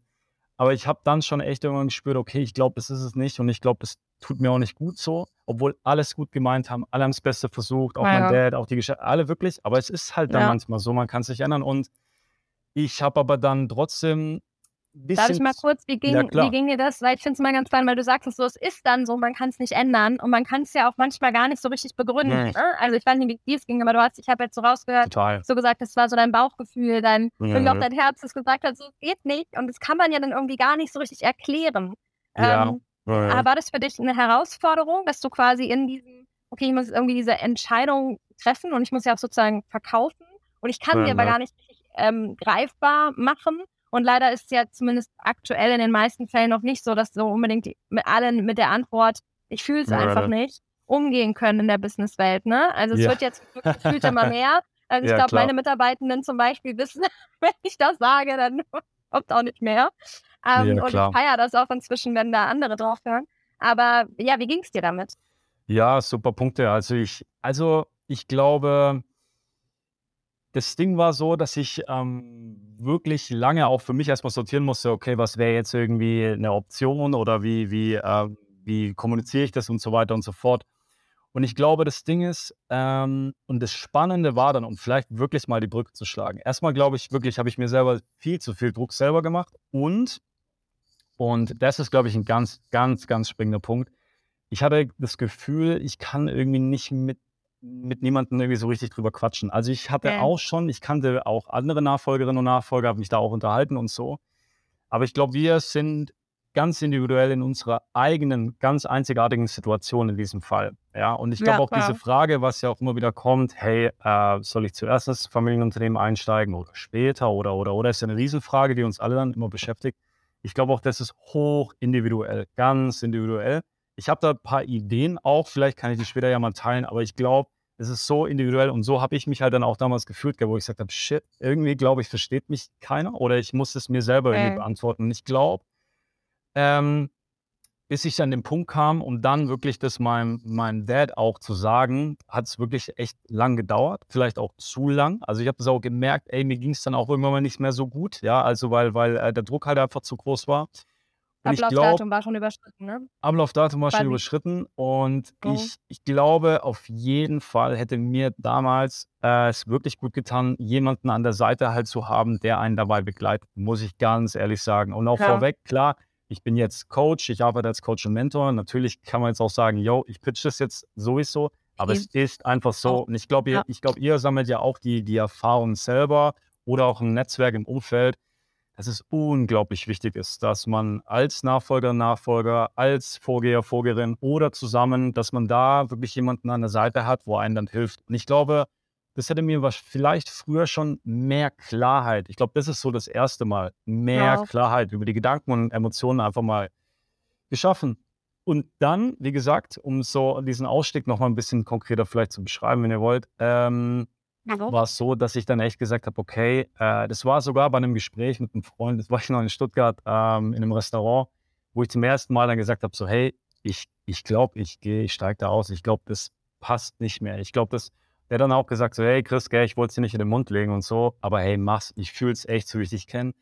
aber ich habe dann schon echt irgendwann gespürt, okay, ich glaube, das ist es nicht und ich glaube, das tut mir auch nicht gut so, obwohl alles gut gemeint haben, alle haben das Beste versucht, auch ja, mein Dad, auch die Geschäfte, alle wirklich. Aber es ist halt dann ja. manchmal so, man kann sich ändern. Und ich habe aber dann trotzdem bisschen. Darf ich mal kurz, wie ging, ja, wie ging dir das? Weil ich finde es mal ganz spannend, weil du sagst es so, es ist dann so, man kann es nicht ändern und man kann es ja auch manchmal gar nicht so richtig begründen. Nee. Ne? Also ich weiß nicht, wie es ging, aber du hast, ich habe jetzt so rausgehört, Total. so gesagt, das war so dein Bauchgefühl, dein, mhm. irgendwie auch dein Herz, das gesagt hat, so geht nicht und das kann man ja dann irgendwie gar nicht so richtig erklären. Ja. Ähm, ja. Aber war das für dich eine Herausforderung, dass du quasi in diesem, okay, ich muss irgendwie diese Entscheidung treffen und ich muss ja auch sozusagen verkaufen und ich kann ja, sie aber gar nicht richtig ähm, greifbar machen und leider ist es ja zumindest aktuell in den meisten Fällen noch nicht so, dass so unbedingt mit allen mit der Antwort, ich fühle es ja, einfach nicht, umgehen können in der Businesswelt. Ne? Also es ja. wird jetzt gefühlt immer mehr. Also ich ja, glaube, meine Mitarbeitenden zum Beispiel wissen, wenn ich das sage, dann kommt auch nicht mehr. Ähm, und ich feiere das auch inzwischen, wenn da andere drauf hören. Aber ja, wie ging es dir damit? Ja, super Punkte. Also ich, also ich glaube, das Ding war so, dass ich ähm, wirklich lange auch für mich erstmal sortieren musste, okay, was wäre jetzt irgendwie eine Option oder wie, wie, äh, wie kommuniziere ich das und so weiter und so fort. Und ich glaube, das Ding ist, ähm, und das Spannende war dann, um vielleicht wirklich mal die Brücke zu schlagen. Erstmal glaube ich wirklich, habe ich mir selber viel zu viel Druck selber gemacht. Und, und das ist, glaube ich, ein ganz, ganz, ganz springender Punkt. Ich hatte das Gefühl, ich kann irgendwie nicht mit mit niemandem irgendwie so richtig drüber quatschen. Also ich hatte ja. auch schon, ich kannte auch andere Nachfolgerinnen und Nachfolger, habe mich da auch unterhalten und so. Aber ich glaube, wir sind ganz individuell in unserer eigenen, ganz einzigartigen Situation in diesem Fall. Ja, und ich glaube ja, auch klar. diese Frage, was ja auch immer wieder kommt, hey, äh, soll ich zuerst ins Familienunternehmen einsteigen oder später oder, oder, oder, ist ja eine Riesenfrage, die uns alle dann immer beschäftigt. Ich glaube auch, das ist hoch individuell, ganz individuell. Ich habe da ein paar Ideen auch, vielleicht kann ich die später ja mal teilen, aber ich glaube, es ist so individuell und so habe ich mich halt dann auch damals gefühlt, wo ich gesagt habe, shit, irgendwie glaube ich, versteht mich keiner oder ich muss es mir selber irgendwie beantworten. Und ich glaube, ähm, bis ich an den Punkt kam, um dann wirklich das meinem, meinem Dad auch zu sagen, hat es wirklich echt lang gedauert, vielleicht auch zu lang. Also ich habe das auch gemerkt, ey, mir ging es dann auch irgendwann mal nicht mehr so gut, ja, also weil, weil äh, der Druck halt einfach zu groß war. Ablaufdatum war schon überschritten, ne? Ablaufdatum war, war schon überschritten und oh. ich, ich glaube, auf jeden Fall hätte mir damals äh, es wirklich gut getan, jemanden an der Seite halt zu haben, der einen dabei begleitet, muss ich ganz ehrlich sagen. Und auch ja. vorweg, klar, ich bin jetzt Coach, ich arbeite als Coach und Mentor. Natürlich kann man jetzt auch sagen, yo, ich pitch das jetzt sowieso, aber okay. es ist einfach so. Und ich glaube, ihr, ja. glaub, ihr sammelt ja auch die, die Erfahrung selber oder auch ein Netzwerk im Umfeld dass es unglaublich wichtig ist, dass man als Nachfolger, Nachfolger, als Vorgeher, Vorgeherin oder zusammen, dass man da wirklich jemanden an der Seite hat, wo einen dann hilft. Und ich glaube, das hätte mir vielleicht früher schon mehr Klarheit. Ich glaube, das ist so das erste Mal, mehr ja. Klarheit über die Gedanken und Emotionen einfach mal geschaffen. Und dann, wie gesagt, um so diesen Ausstieg noch mal ein bisschen konkreter vielleicht zu beschreiben, wenn ihr wollt, ähm, war es so, dass ich dann echt gesagt habe, okay, äh, das war sogar bei einem Gespräch mit einem Freund, das war ich noch in Stuttgart ähm, in einem Restaurant, wo ich zum ersten Mal dann gesagt habe, so hey, ich ich glaube, ich gehe, ich steige da aus, ich glaube, das passt nicht mehr. Ich glaube, das, der dann auch gesagt so, hey Chris, gell, ich wollte es dir nicht in den Mund legen und so, aber hey, mach's, ich fühle es echt, so wie ich dich kenne.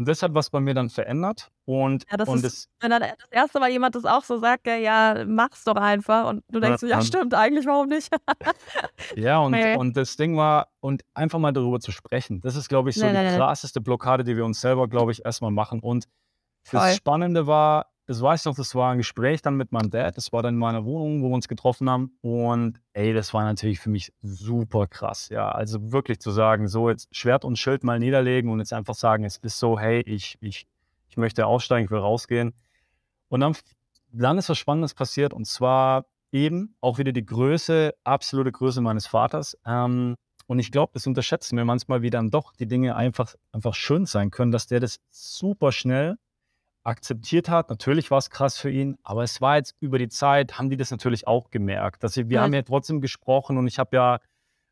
Und das hat was bei mir dann verändert. Und, ja, das und ist, wenn dann das erste Mal jemand das auch so sagt, ja, mach's doch einfach. Und du denkst, ja, ja stimmt, eigentlich, warum nicht? ja, und, okay. und das Ding war, und einfach mal darüber zu sprechen, das ist, glaube ich, so nein, die nein, krasseste Blockade, die wir uns selber, glaube ich, erstmal machen. Und das Voll. Spannende war, das weiß ich noch, das war ein Gespräch dann mit meinem Dad. Das war dann in meiner Wohnung, wo wir uns getroffen haben. Und ey, das war natürlich für mich super krass. Ja, also wirklich zu sagen, so jetzt Schwert und Schild mal niederlegen und jetzt einfach sagen, es ist so, hey, ich, ich, ich möchte aussteigen, ich will rausgehen. Und dann, dann ist was Spannendes passiert und zwar eben auch wieder die Größe, absolute Größe meines Vaters. Ähm, und ich glaube, das unterschätzen wir manchmal, wie dann doch die Dinge einfach, einfach schön sein können, dass der das super schnell akzeptiert hat. Natürlich war es krass für ihn, aber es war jetzt über die Zeit, haben die das natürlich auch gemerkt. Dass sie, wir ja. haben ja trotzdem gesprochen und ich habe ja,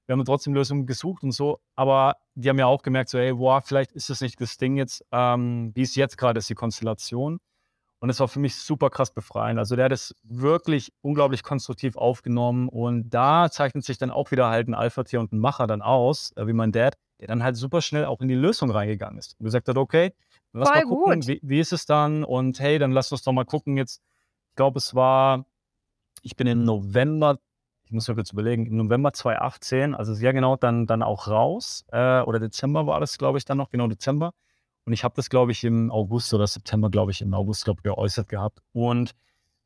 wir haben trotzdem Lösungen gesucht und so, aber die haben ja auch gemerkt, so, ey, boah, vielleicht ist das nicht das Ding jetzt, ähm, wie es jetzt gerade ist, die Konstellation. Und es war für mich super krass befreiend. Also der hat es wirklich unglaublich konstruktiv aufgenommen und da zeichnet sich dann auch wieder halt ein Alpha-Tier und ein Macher dann aus, äh, wie mein Dad, der dann halt super schnell auch in die Lösung reingegangen ist und gesagt hat, okay, Lass Voll mal gucken, wie, wie, ist es dann? Und hey, dann lass uns doch mal gucken. Jetzt, ich glaube, es war, ich bin im November, ich muss mir kurz überlegen, im November 2018, also sehr genau dann, dann auch raus. Äh, oder Dezember war das, glaube ich, dann noch, genau Dezember. Und ich habe das, glaube ich, im August oder September, glaube ich, im August, glaube ich, geäußert gehabt. Und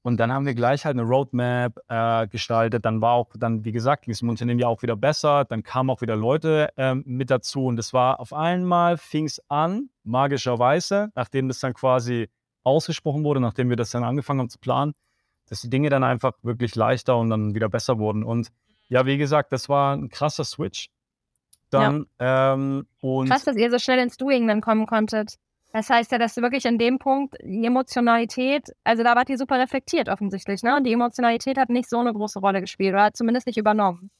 und dann haben wir gleich halt eine Roadmap äh, gestaltet. Dann war auch, dann, wie gesagt, ging es im Unternehmen ja auch wieder besser. Dann kamen auch wieder Leute ähm, mit dazu. Und das war auf einmal, fing es an, magischerweise, nachdem das dann quasi ausgesprochen wurde, nachdem wir das dann angefangen haben zu planen, dass die Dinge dann einfach wirklich leichter und dann wieder besser wurden. Und ja, wie gesagt, das war ein krasser Switch. Dann, ja. ähm, und Krass, dass ihr so schnell ins Doing dann kommen konntet. Das heißt ja, dass wirklich in dem Punkt die Emotionalität, also da wart ihr super reflektiert offensichtlich, ne? Und die Emotionalität hat nicht so eine große Rolle gespielt oder hat zumindest nicht übernommen.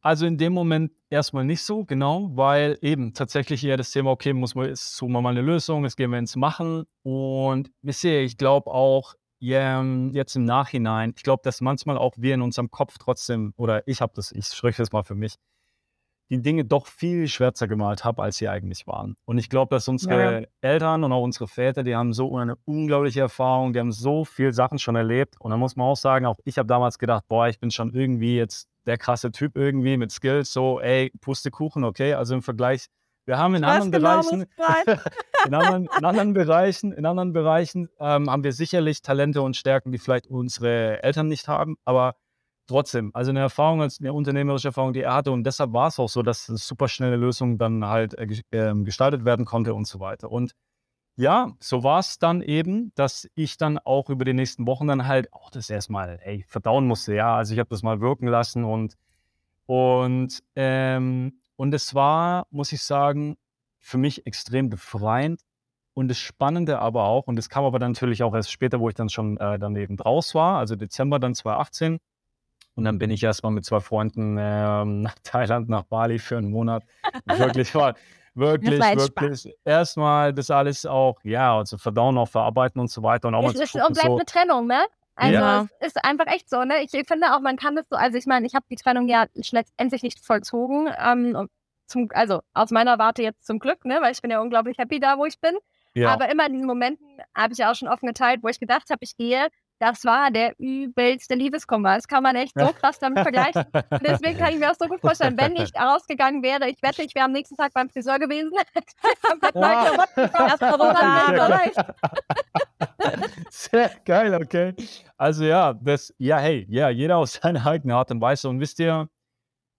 Also in dem Moment erstmal nicht so, genau, weil eben tatsächlich eher das Thema, okay, muss man, ist so mal eine Lösung, jetzt gehen wir ins Machen. Und wisst ihr, ich glaube auch, yeah, jetzt im Nachhinein, ich glaube, dass manchmal auch wir in unserem Kopf trotzdem, oder ich habe das, ich spreche das mal für mich, die Dinge doch viel schwärzer gemalt habe, als sie eigentlich waren. Und ich glaube, dass unsere ja. Eltern und auch unsere Väter, die haben so eine unglaubliche Erfahrung, die haben so viele Sachen schon erlebt. Und da muss man auch sagen, auch ich habe damals gedacht, boah, ich bin schon irgendwie jetzt der krasse Typ irgendwie mit Skills, so, ey, Pustekuchen, okay, also im Vergleich. Wir haben in anderen genau, Bereichen, in anderen, in anderen Bereichen, in anderen Bereichen ähm, haben wir sicherlich Talente und Stärken, die vielleicht unsere Eltern nicht haben, aber trotzdem, also eine Erfahrung, eine unternehmerische Erfahrung, die er hatte. Und deshalb war es auch so, dass eine super schnelle Lösung dann halt äh, ähm, gestaltet werden konnte und so weiter. Und ja, so war es dann eben, dass ich dann auch über die nächsten Wochen dann halt auch das erstmal, ey, verdauen musste. Ja, also ich habe das mal wirken lassen und und ähm, und es war, muss ich sagen, für mich extrem befreiend. Und das Spannende aber auch, und das kam aber dann natürlich auch erst später, wo ich dann schon äh, daneben raus war, also Dezember dann 2018, und dann bin ich erstmal mit zwei Freunden ähm, nach Thailand, nach Bali für einen Monat. Wirklich war wirklich, wirklich erstmal das alles auch, ja, also verdauen, auch verarbeiten und so weiter. Und auch es mal ist, und bleibt so, eine Trennung, ne? Also ja. es ist einfach echt so, ne? Ich finde auch, man kann das so, also ich meine, ich habe die Trennung ja letztendlich nicht vollzogen. Ähm, zum, also aus meiner Warte jetzt zum Glück, ne? Weil ich bin ja unglaublich happy da, wo ich bin. Ja. Aber immer in diesen Momenten habe ich ja auch schon offen geteilt, wo ich gedacht habe, ich gehe das war der übelste Liebeskummer. Das kann man echt so krass damit vergleichen. Und deswegen kann ich mir auch so gut vorstellen, wenn ich rausgegangen wäre, ich wette, ich wäre am nächsten Tag beim Friseur gewesen. Sehr geil, okay. Also ja, das, ja, hey, ja, jeder auf seine eigene Art und Weise. Und wisst ihr,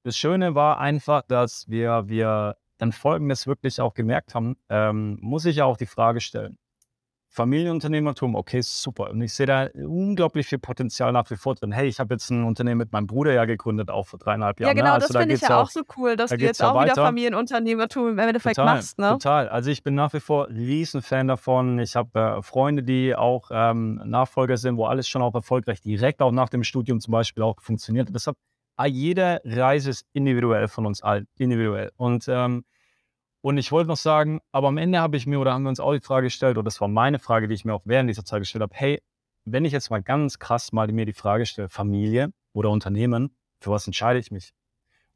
das Schöne war einfach, dass wir, wir dann Folgendes wirklich auch gemerkt haben, ähm, muss ich ja auch die Frage stellen. Familienunternehmertum, okay, super. Und ich sehe da unglaublich viel Potenzial nach wie vor drin. Hey, ich habe jetzt ein Unternehmen mit meinem Bruder ja gegründet, auch vor dreieinhalb Jahren. Ja, genau, ne? also, das finde ich ja auch so cool, dass da du jetzt auch weiter. wieder Familienunternehmertum im Endeffekt total, machst. Ne? Total. Also ich bin nach wie vor Riesenfan davon. Ich habe äh, Freunde, die auch ähm, Nachfolger sind, wo alles schon auch erfolgreich direkt auch nach dem Studium zum Beispiel auch funktioniert. Deshalb, ah, jede Reise ist individuell von uns allen, individuell. Und ähm, und ich wollte noch sagen, aber am Ende habe ich mir oder haben wir uns auch die Frage gestellt, oder das war meine Frage, die ich mir auch während dieser Zeit gestellt habe, hey, wenn ich jetzt mal ganz krass mal mir die Frage stelle, Familie oder Unternehmen, für was entscheide ich mich?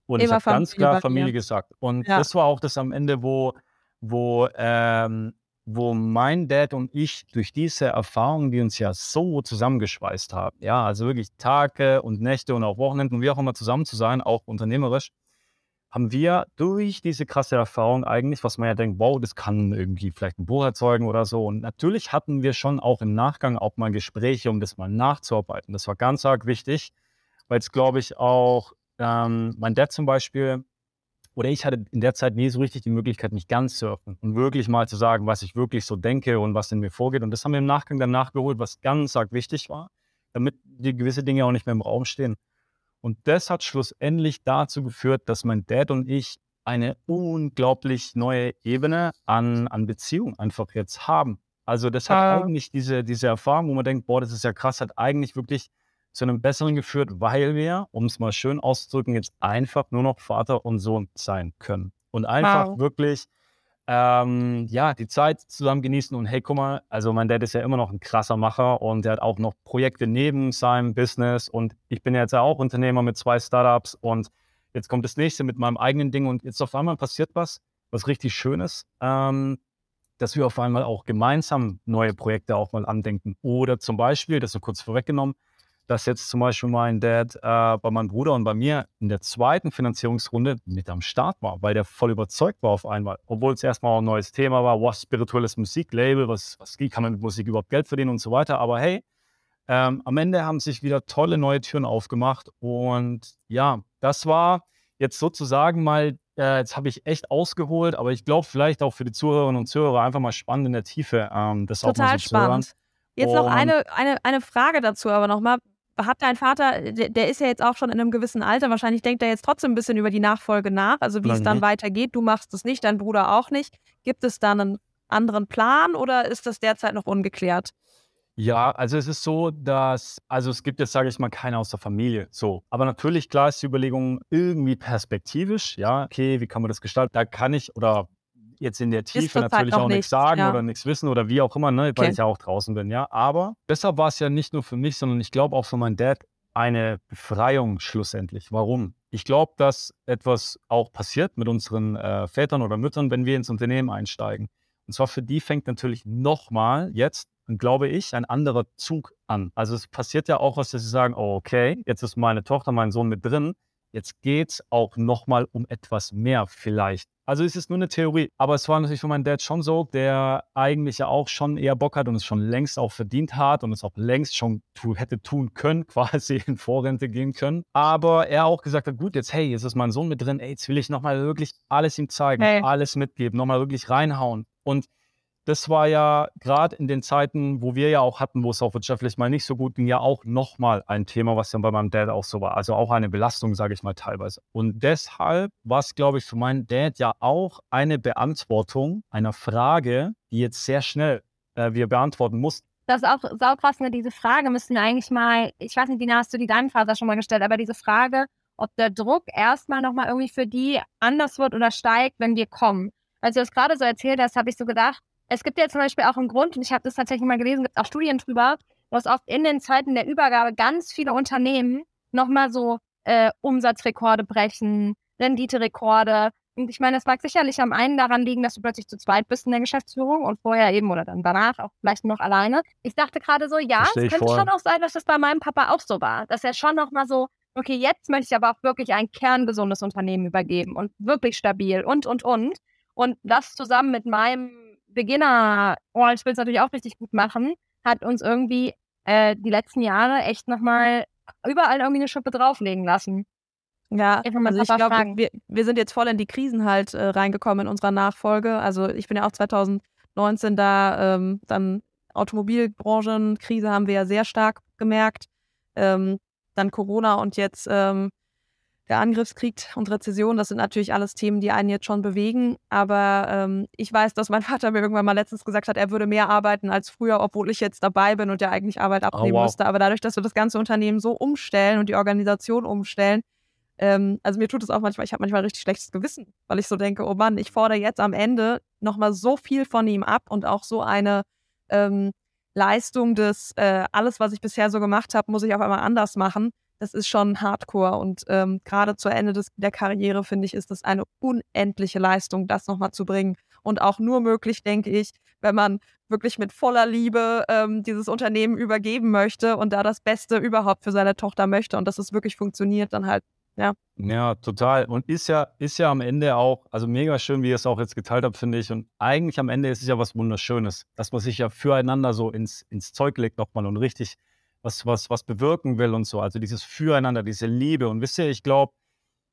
Und Immer ich habe ganz klar Familie gesagt. Und ja. das war auch das am Ende, wo, wo, ähm, wo mein Dad und ich durch diese Erfahrungen, die uns ja so zusammengeschweißt haben, ja, also wirklich Tage und Nächte und auch Wochenenden und wie auch immer zusammen zu sein, auch unternehmerisch, haben wir durch diese krasse Erfahrung eigentlich, was man ja denkt, wow, das kann irgendwie vielleicht ein Buch erzeugen oder so. Und natürlich hatten wir schon auch im Nachgang auch mal Gespräche, um das mal nachzuarbeiten. Das war ganz arg wichtig, weil es, glaube ich, auch ähm, mein Dad zum Beispiel oder ich hatte in der Zeit nie so richtig die Möglichkeit, mich ganz zu öffnen und wirklich mal zu sagen, was ich wirklich so denke und was in mir vorgeht. Und das haben wir im Nachgang dann nachgeholt, was ganz arg wichtig war, damit die gewisse Dinge auch nicht mehr im Raum stehen. Und das hat schlussendlich dazu geführt, dass mein Dad und ich eine unglaublich neue Ebene an, an Beziehung einfach jetzt haben. Also das hat ah. eigentlich diese, diese Erfahrung, wo man denkt, boah, das ist ja krass, hat eigentlich wirklich zu einem besseren geführt, weil wir, um es mal schön auszudrücken, jetzt einfach nur noch Vater und Sohn sein können. Und einfach wow. wirklich ähm, ja, die Zeit zusammen genießen und hey, guck mal, also mein Dad ist ja immer noch ein krasser Macher und der hat auch noch Projekte neben seinem Business und ich bin jetzt ja auch Unternehmer mit zwei Startups und jetzt kommt das nächste mit meinem eigenen Ding und jetzt auf einmal passiert was, was richtig Schönes, ähm, dass wir auf einmal auch gemeinsam neue Projekte auch mal andenken. Oder zum Beispiel, das so kurz vorweggenommen, dass jetzt zum Beispiel mein Dad äh, bei meinem Bruder und bei mir in der zweiten Finanzierungsrunde mit am Start war, weil der voll überzeugt war auf einmal. Obwohl es erstmal auch ein neues Thema war, was spirituelles Musiklabel, was, was kann man mit Musik überhaupt Geld verdienen und so weiter. Aber hey, ähm, am Ende haben sich wieder tolle neue Türen aufgemacht. Und ja, das war jetzt sozusagen mal, äh, jetzt habe ich echt ausgeholt, aber ich glaube vielleicht auch für die Zuhörerinnen und Zuhörer einfach mal spannend in der Tiefe. Ähm, das Total auch mal so spannend. Jetzt und noch eine, eine, eine Frage dazu, aber nochmal. Hat dein Vater, der, der, ist ja jetzt auch schon in einem gewissen Alter, wahrscheinlich denkt er jetzt trotzdem ein bisschen über die Nachfolge nach, also wie es dann weitergeht. Du machst es nicht, dein Bruder auch nicht. Gibt es da einen anderen Plan oder ist das derzeit noch ungeklärt? Ja, also es ist so, dass, also es gibt jetzt, sage ich mal, keiner aus der Familie. So. Aber natürlich, klar ist die Überlegung irgendwie perspektivisch, ja, okay, wie kann man das gestalten? Da kann ich oder jetzt in der Tiefe natürlich auch nichts sagen ja. oder nichts wissen oder wie auch immer, ne, weil okay. ich ja auch draußen bin, ja. Aber deshalb war es ja nicht nur für mich, sondern ich glaube auch für meinen Dad eine Befreiung schlussendlich. Warum? Ich glaube, dass etwas auch passiert mit unseren äh, Vätern oder Müttern, wenn wir ins Unternehmen einsteigen. Und zwar für die fängt natürlich nochmal jetzt, glaube ich, ein anderer Zug an. Also es passiert ja auch was, dass sie sagen, oh, okay, jetzt ist meine Tochter, mein Sohn mit drin. Jetzt geht es auch nochmal um etwas mehr vielleicht. Also es ist nur eine Theorie. Aber es war natürlich für meinen Dad schon so, der eigentlich ja auch schon eher Bock hat und es schon längst auch verdient hat und es auch längst schon tu, hätte tun können, quasi in Vorrente gehen können. Aber er auch gesagt hat, gut, jetzt hey, jetzt ist mein Sohn mit drin, ey, jetzt will ich nochmal wirklich alles ihm zeigen, hey. alles mitgeben, nochmal wirklich reinhauen. Und das war ja gerade in den Zeiten, wo wir ja auch hatten, wo es auch wirtschaftlich mal nicht so gut ging, ja auch nochmal ein Thema, was ja bei meinem Dad auch so war. Also auch eine Belastung, sage ich mal teilweise. Und deshalb war es, glaube ich, für meinen Dad ja auch eine Beantwortung einer Frage, die jetzt sehr schnell äh, wir beantworten mussten. Das ist auch saukrass, ne? diese Frage müssten eigentlich mal, ich weiß nicht, wie nah hast du die deinem Vater schon mal gestellt, aber diese Frage, ob der Druck erstmal nochmal irgendwie für die anders wird oder steigt, wenn wir kommen. Als du das gerade so erzählt hast, habe ich so gedacht, es gibt ja zum Beispiel auch einen Grund, und ich habe das tatsächlich mal gelesen, gibt auch Studien drüber, dass oft in den Zeiten der Übergabe ganz viele Unternehmen nochmal so äh, Umsatzrekorde brechen, Renditerekorde. Und ich meine, das mag sicherlich am einen daran liegen, dass du plötzlich zu zweit bist in der Geschäftsführung und vorher eben oder dann danach auch vielleicht noch alleine. Ich dachte gerade so, ja, es könnte vor. schon auch sein, dass das bei meinem Papa auch so war. Dass er schon nochmal so, okay, jetzt möchte ich aber auch wirklich ein kerngesundes Unternehmen übergeben und wirklich stabil und, und, und. Und das zusammen mit meinem Beginner, oh, ich will es natürlich auch richtig gut machen, hat uns irgendwie äh, die letzten Jahre echt nochmal überall irgendwie eine Schippe drauflegen lassen. Ja, also ich glaube, wir, wir sind jetzt voll in die Krisen halt äh, reingekommen in unserer Nachfolge. Also ich bin ja auch 2019 da, ähm, dann Automobilbranchenkrise haben wir ja sehr stark gemerkt. Ähm, dann Corona und jetzt ähm, der Angriffskrieg und Rezession, das sind natürlich alles Themen, die einen jetzt schon bewegen. Aber ähm, ich weiß, dass mein Vater mir irgendwann mal letztens gesagt hat, er würde mehr arbeiten als früher, obwohl ich jetzt dabei bin und ja eigentlich Arbeit oh, abnehmen oh, wow. müsste. Aber dadurch, dass wir das ganze Unternehmen so umstellen und die Organisation umstellen, ähm, also mir tut es auch manchmal, ich habe manchmal richtig schlechtes Gewissen, weil ich so denke, oh Mann, ich fordere jetzt am Ende nochmal so viel von ihm ab und auch so eine ähm, Leistung des, äh, alles, was ich bisher so gemacht habe, muss ich auf einmal anders machen das ist schon Hardcore. Und ähm, gerade zu Ende des, der Karriere, finde ich, ist das eine unendliche Leistung, das nochmal zu bringen. Und auch nur möglich, denke ich, wenn man wirklich mit voller Liebe ähm, dieses Unternehmen übergeben möchte und da das Beste überhaupt für seine Tochter möchte und dass es wirklich funktioniert, dann halt, ja. Ja, total. Und ist ja, ist ja am Ende auch, also mega schön, wie ihr es auch jetzt geteilt habt, finde ich. Und eigentlich am Ende ist es ja was Wunderschönes, dass man sich ja füreinander so ins, ins Zeug legt nochmal und richtig was, was, was bewirken will und so. Also dieses Füreinander, diese Liebe. Und wisst ihr, ich glaube,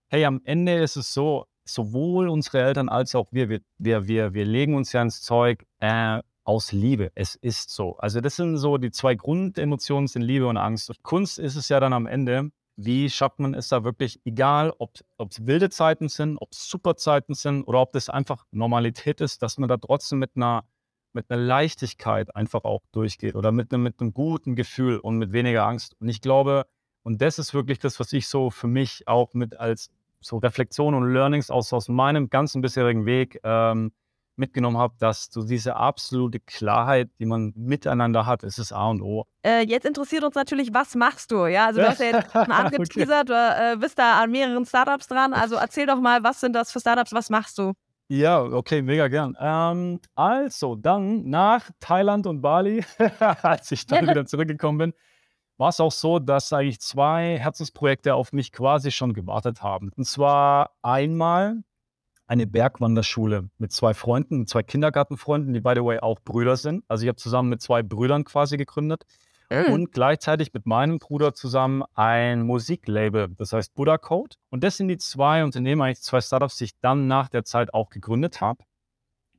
hey, am Ende ist es so, sowohl unsere Eltern als auch wir, wir, wir, wir, wir legen uns ja ins Zeug äh, aus Liebe. Es ist so. Also das sind so die zwei Grundemotionen sind Liebe und Angst. Und Kunst ist es ja dann am Ende, wie schafft man es da wirklich, egal ob es wilde Zeiten sind, ob es super Zeiten sind oder ob das einfach Normalität ist, dass man da trotzdem mit einer mit einer Leichtigkeit einfach auch durchgeht oder mit einem, mit einem guten Gefühl und mit weniger Angst. Und ich glaube, und das ist wirklich das, was ich so für mich auch mit als so Reflexion und Learnings aus, aus meinem ganzen bisherigen Weg ähm, mitgenommen habe, dass so diese absolute Klarheit, die man miteinander hat, ist das A und O. Äh, jetzt interessiert uns natürlich, was machst du? Ja, also du hast ja jetzt schon angeteasert, okay. du äh, bist da an mehreren Startups dran. Also erzähl doch mal, was sind das für Startups, was machst du? Ja, okay, mega gern. Ähm, also, dann nach Thailand und Bali, als ich dann wieder zurückgekommen bin, war es auch so, dass eigentlich zwei Herzensprojekte auf mich quasi schon gewartet haben. Und zwar einmal eine Bergwanderschule mit zwei Freunden, zwei Kindergartenfreunden, die by the way auch Brüder sind. Also ich habe zusammen mit zwei Brüdern quasi gegründet mhm. und gleichzeitig mit meinem Bruder zusammen ein Musiklabel, das heißt Buddha Code. Und das sind die zwei Unternehmen, eigentlich zwei Startups, die ich dann nach der Zeit auch gegründet habe.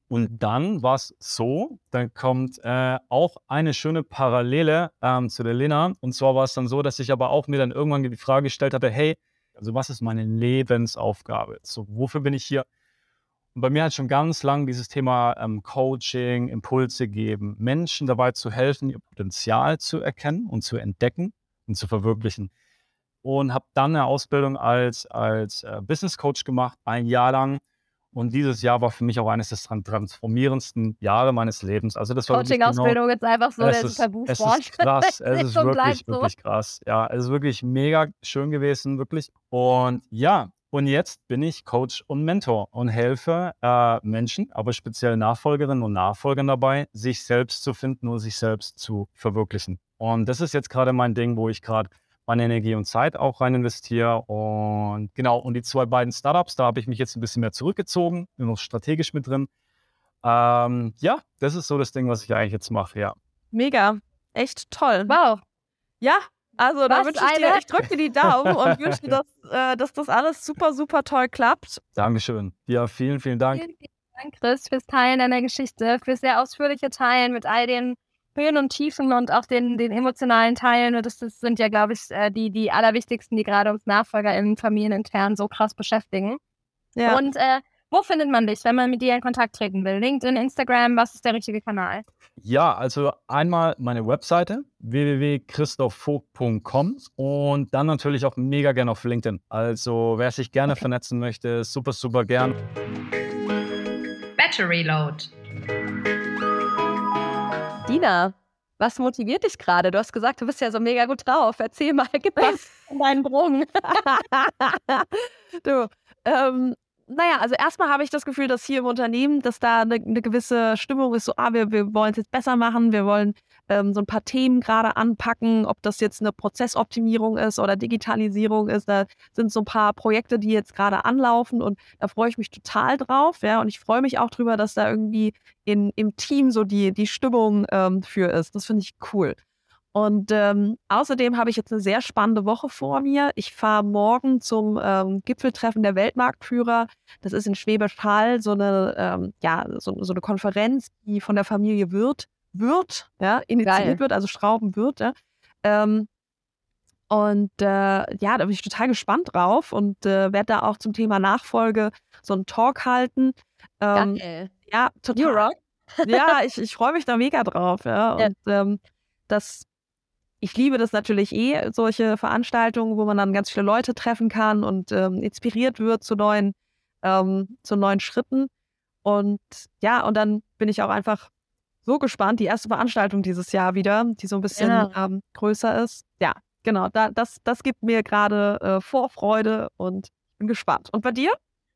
Und dann war es so, dann kommt äh, auch eine schöne Parallele ähm, zu der Lena. Und zwar war es dann so, dass ich aber auch mir dann irgendwann die Frage gestellt hatte, hey, also was ist meine Lebensaufgabe? So, wofür bin ich hier? Und bei mir hat schon ganz lang dieses Thema ähm, Coaching, Impulse geben, Menschen dabei zu helfen, ihr Potenzial zu erkennen und zu entdecken und zu verwirklichen. Und habe dann eine Ausbildung als, als äh, Business Coach gemacht, ein Jahr lang. Und dieses Jahr war für mich auch eines der transformierendsten Jahre meines Lebens. Also das war Coaching-Ausbildung genau, ist einfach so der Tabusport. Es ist krass, es ist wirklich, so. wirklich krass. Ja, es ist wirklich mega schön gewesen, wirklich. Und ja, und jetzt bin ich Coach und Mentor und helfe äh, Menschen, aber speziell Nachfolgerinnen und Nachfolgern dabei, sich selbst zu finden und sich selbst zu verwirklichen. Und das ist jetzt gerade mein Ding, wo ich gerade meine Energie und Zeit auch rein investiere. Und genau, und die zwei beiden Startups, da habe ich mich jetzt ein bisschen mehr zurückgezogen, bin noch strategisch mit drin. Ähm, ja, das ist so das Ding, was ich eigentlich jetzt mache, ja. Mega. Echt toll. Wow. Ja, also da wünsche ich dir, ich drücke dir die Daumen und wünsche dir, dass, äh, dass das alles super, super toll klappt. Dankeschön. Ja, vielen, vielen Dank. Vielen, vielen Dank, Chris, fürs Teilen deiner Geschichte, fürs sehr ausführliche Teilen mit all den Höhen und Tiefen und auch den, den emotionalen Teilen. Das, das sind ja, glaube ich, äh, die, die allerwichtigsten, die gerade uns NachfolgerInnen, familienintern so krass beschäftigen. Ja. Und äh, wo findet man dich, wenn man mit dir in Kontakt treten will? LinkedIn, Instagram, was ist der richtige Kanal? Ja, also einmal meine Webseite www.christophvogt.com und dann natürlich auch mega gerne auf LinkedIn. Also wer sich gerne okay. vernetzen möchte, super, super gern. Battery Load. Dina, was motiviert dich gerade? Du hast gesagt, du bist ja so mega gut drauf. Erzähl mal, gib was in deinen Drogen. du, ähm, naja, also erstmal habe ich das Gefühl, dass hier im Unternehmen, dass da eine, eine gewisse Stimmung ist, so, ah, wir, wir wollen es jetzt besser machen, wir wollen ähm, so ein paar Themen gerade anpacken, ob das jetzt eine Prozessoptimierung ist oder Digitalisierung ist. Da sind so ein paar Projekte, die jetzt gerade anlaufen und da freue ich mich total drauf, ja, und ich freue mich auch drüber, dass da irgendwie in, im Team so die, die Stimmung ähm, für ist. Das finde ich cool. Und ähm, außerdem habe ich jetzt eine sehr spannende Woche vor mir. Ich fahre morgen zum ähm, Gipfeltreffen der Weltmarktführer. Das ist in Schwäbisch Hall so eine, ähm, ja, so, so, eine Konferenz, die von der Familie Wirth, Wirth ja, initiiert Geil. wird, also Schrauben Wirth. Ja. Ähm, und äh, ja, da bin ich total gespannt drauf und äh, werde da auch zum Thema Nachfolge so einen Talk halten. Ähm, Geil. Ja, total. ja, ich, ich freue mich da mega drauf. Ja. Und ja. Ähm, das ich liebe das natürlich eh, solche Veranstaltungen, wo man dann ganz viele Leute treffen kann und ähm, inspiriert wird zu neuen, ähm, zu neuen Schritten. Und ja, und dann bin ich auch einfach so gespannt. Die erste Veranstaltung dieses Jahr wieder, die so ein bisschen ja. ähm, größer ist. Ja, genau. Da, das, das gibt mir gerade äh, Vorfreude und bin gespannt. Und bei dir?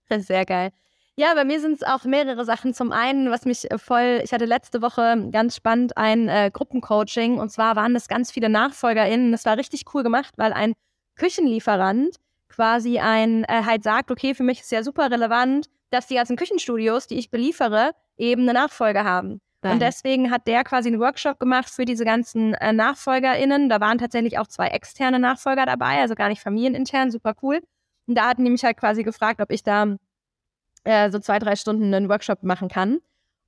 Das ist sehr geil. Ja, bei mir sind es auch mehrere Sachen. Zum einen, was mich äh, voll, ich hatte letzte Woche ganz spannend ein äh, Gruppencoaching und zwar waren das ganz viele NachfolgerInnen. Das war richtig cool gemacht, weil ein Küchenlieferant quasi ein äh, halt sagt, okay, für mich ist ja super relevant, dass die ganzen Küchenstudios, die ich beliefere, eben eine Nachfolge haben. Nein. Und deswegen hat der quasi einen Workshop gemacht für diese ganzen äh, NachfolgerInnen. Da waren tatsächlich auch zwei externe Nachfolger dabei, also gar nicht familienintern, super cool. Und da hatten die mich halt quasi gefragt, ob ich da äh, so zwei, drei Stunden einen Workshop machen kann.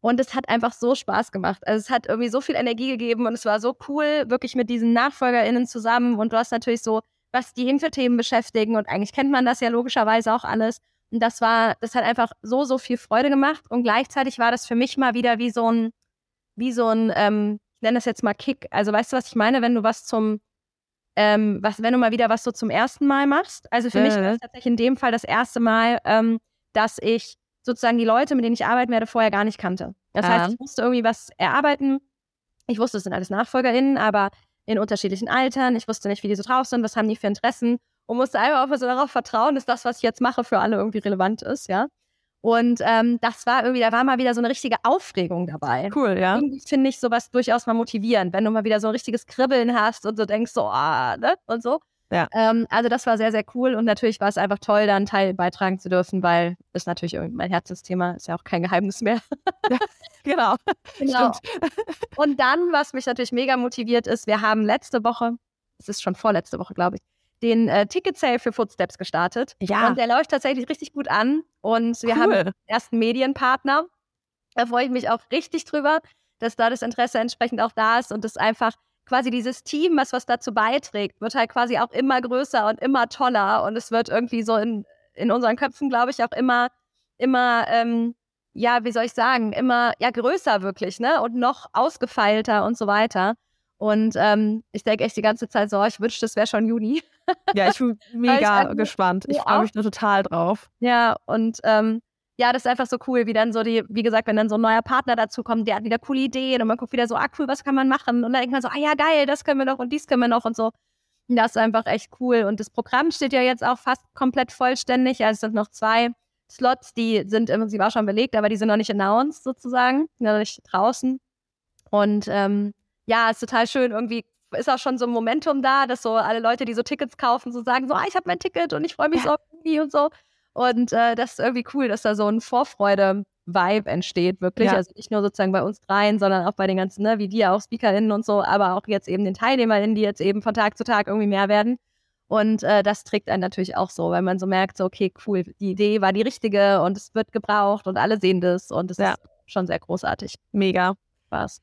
Und es hat einfach so Spaß gemacht. Also es hat irgendwie so viel Energie gegeben und es war so cool, wirklich mit diesen NachfolgerInnen zusammen. Und du hast natürlich so, was die Hinterthemen beschäftigen. Und eigentlich kennt man das ja logischerweise auch alles. Und das war, das hat einfach so, so viel Freude gemacht. Und gleichzeitig war das für mich mal wieder wie so ein, wie so ein, ähm, ich nenne das jetzt mal Kick. Also weißt du, was ich meine, wenn du was zum, ähm, was, wenn du mal wieder was so zum ersten Mal machst? Also für ja, mich war es tatsächlich in dem Fall das erste Mal, ähm, dass ich sozusagen die Leute, mit denen ich arbeiten werde, vorher gar nicht kannte. Das ah. heißt, ich musste irgendwie was erarbeiten. Ich wusste, es sind alles NachfolgerInnen, aber in unterschiedlichen Altern. Ich wusste nicht, wie die so drauf sind, was haben die für Interessen und musste einfach auch so darauf vertrauen, dass das, was ich jetzt mache, für alle irgendwie relevant ist, ja. Und ähm, das war irgendwie, da war mal wieder so eine richtige Aufregung dabei. Cool, ja. Irgendwie finde ich sowas durchaus mal motivierend, wenn du mal wieder so ein richtiges Kribbeln hast und so denkst, so, ah, ne? Und so. Ja. Ähm, also das war sehr, sehr cool und natürlich war es einfach toll, da einen Teil beitragen zu dürfen, weil das natürlich irgendwie mein Herzensthema ist ja auch kein Geheimnis mehr. ja, genau. genau. Und dann, was mich natürlich mega motiviert ist, wir haben letzte Woche, es ist schon vorletzte Woche, glaube ich, den äh, Ticket-Sale für Footsteps gestartet. Ja. Und der läuft tatsächlich richtig gut an. Und wir cool. haben den ersten Medienpartner. Da freue ich mich auch richtig drüber, dass da das Interesse entsprechend auch da ist und das einfach quasi dieses Team, was was dazu beiträgt, wird halt quasi auch immer größer und immer toller und es wird irgendwie so in, in unseren Köpfen, glaube ich, auch immer, immer, ähm, ja, wie soll ich sagen, immer, ja, größer wirklich, ne? Und noch ausgefeilter und so weiter. Und ähm, ich denke echt die ganze Zeit so, oh, ich wünschte, es wäre schon Juni. ja, ich bin mega ich gespannt. Ich freue mich nur total drauf. Ja, und ähm, ja, das ist einfach so cool, wie dann so die, wie gesagt, wenn dann so ein neuer Partner dazu kommt, der hat wieder coole Ideen und man guckt wieder so, ah cool, was kann man machen? Und dann denkt man so, ah ja, geil, das können wir noch und dies können wir noch und so. Und das ist einfach echt cool. Und das Programm steht ja jetzt auch fast komplett vollständig. Also es sind noch zwei Slots, die sind im Prinzip auch schon belegt, aber die sind noch nicht announced sozusagen, noch nicht draußen. Und ähm, ja, ist total schön. Irgendwie ist auch schon so ein Momentum da, dass so alle Leute, die so Tickets kaufen, so sagen, so, ah, ich habe mein Ticket und ich freue mich ja. so irgendwie und so. Und äh, das ist irgendwie cool, dass da so ein Vorfreude-Vibe entsteht, wirklich. Ja. Also nicht nur sozusagen bei uns dreien, sondern auch bei den ganzen, ne, wie dir auch SpeakerInnen und so, aber auch jetzt eben den TeilnehmerInnen, die jetzt eben von Tag zu Tag irgendwie mehr werden. Und äh, das trägt einen natürlich auch so, weil man so merkt, so, okay, cool, die Idee war die richtige und es wird gebraucht und alle sehen das und es ja. ist schon sehr großartig. Mega. Spaß.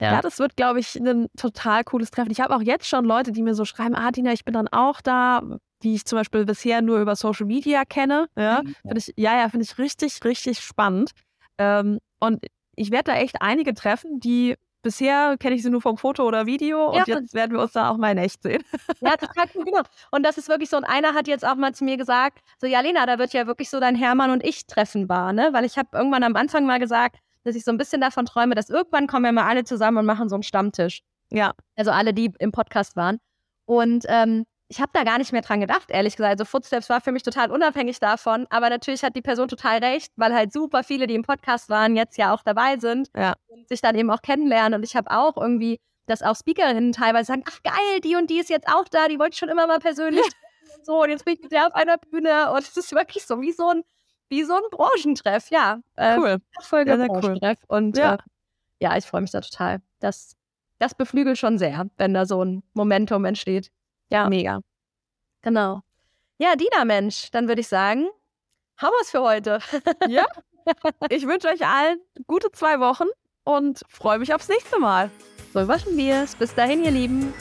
Ja. ja, das wird, glaube ich, ein total cooles Treffen. Ich habe auch jetzt schon Leute, die mir so schreiben, ah, Dina, ich bin dann auch da, die ich zum Beispiel bisher nur über Social Media kenne. Ja, mhm. Find ich, ja, ja finde ich richtig, richtig spannend. Ähm, und ich werde da echt einige treffen, die bisher kenne ich sie nur vom Foto oder Video und ja, jetzt werden wir uns da auch mal in echt sehen. Ja, total cool, genau. Und das ist wirklich so, und einer hat jetzt auch mal zu mir gesagt, so, ja, Lena, da wird ja wirklich so dein Hermann und ich Treffen war, ne? Weil ich habe irgendwann am Anfang mal gesagt, dass ich so ein bisschen davon träume, dass irgendwann kommen wir mal alle zusammen und machen so einen Stammtisch. Ja. Also alle, die im Podcast waren. Und ähm, ich habe da gar nicht mehr dran gedacht, ehrlich gesagt. Also Footsteps war für mich total unabhängig davon. Aber natürlich hat die Person total recht, weil halt super viele, die im Podcast waren, jetzt ja auch dabei sind ja. und sich dann eben auch kennenlernen. Und ich habe auch irgendwie, dass auch Speakerinnen teilweise sagen, ach geil, die und die ist jetzt auch da, die wollte ich schon immer mal persönlich ja. und so. Und jetzt bin ich mit der auf einer Bühne. Und es ist wirklich so wie so ein wie so ein Branchentreff, ja. Äh, cool. Folge ja, Branchentreff. Cool. Und ja, äh, ja ich freue mich da total. Das, das beflügelt schon sehr, wenn da so ein Momentum entsteht. Ja. Mega. Genau. Ja, Dina, Mensch, dann würde ich sagen, haben wir es für heute. ja. Ich wünsche euch allen gute zwei Wochen und freue mich aufs nächste Mal. So waschen wir es. Bis dahin, ihr Lieben.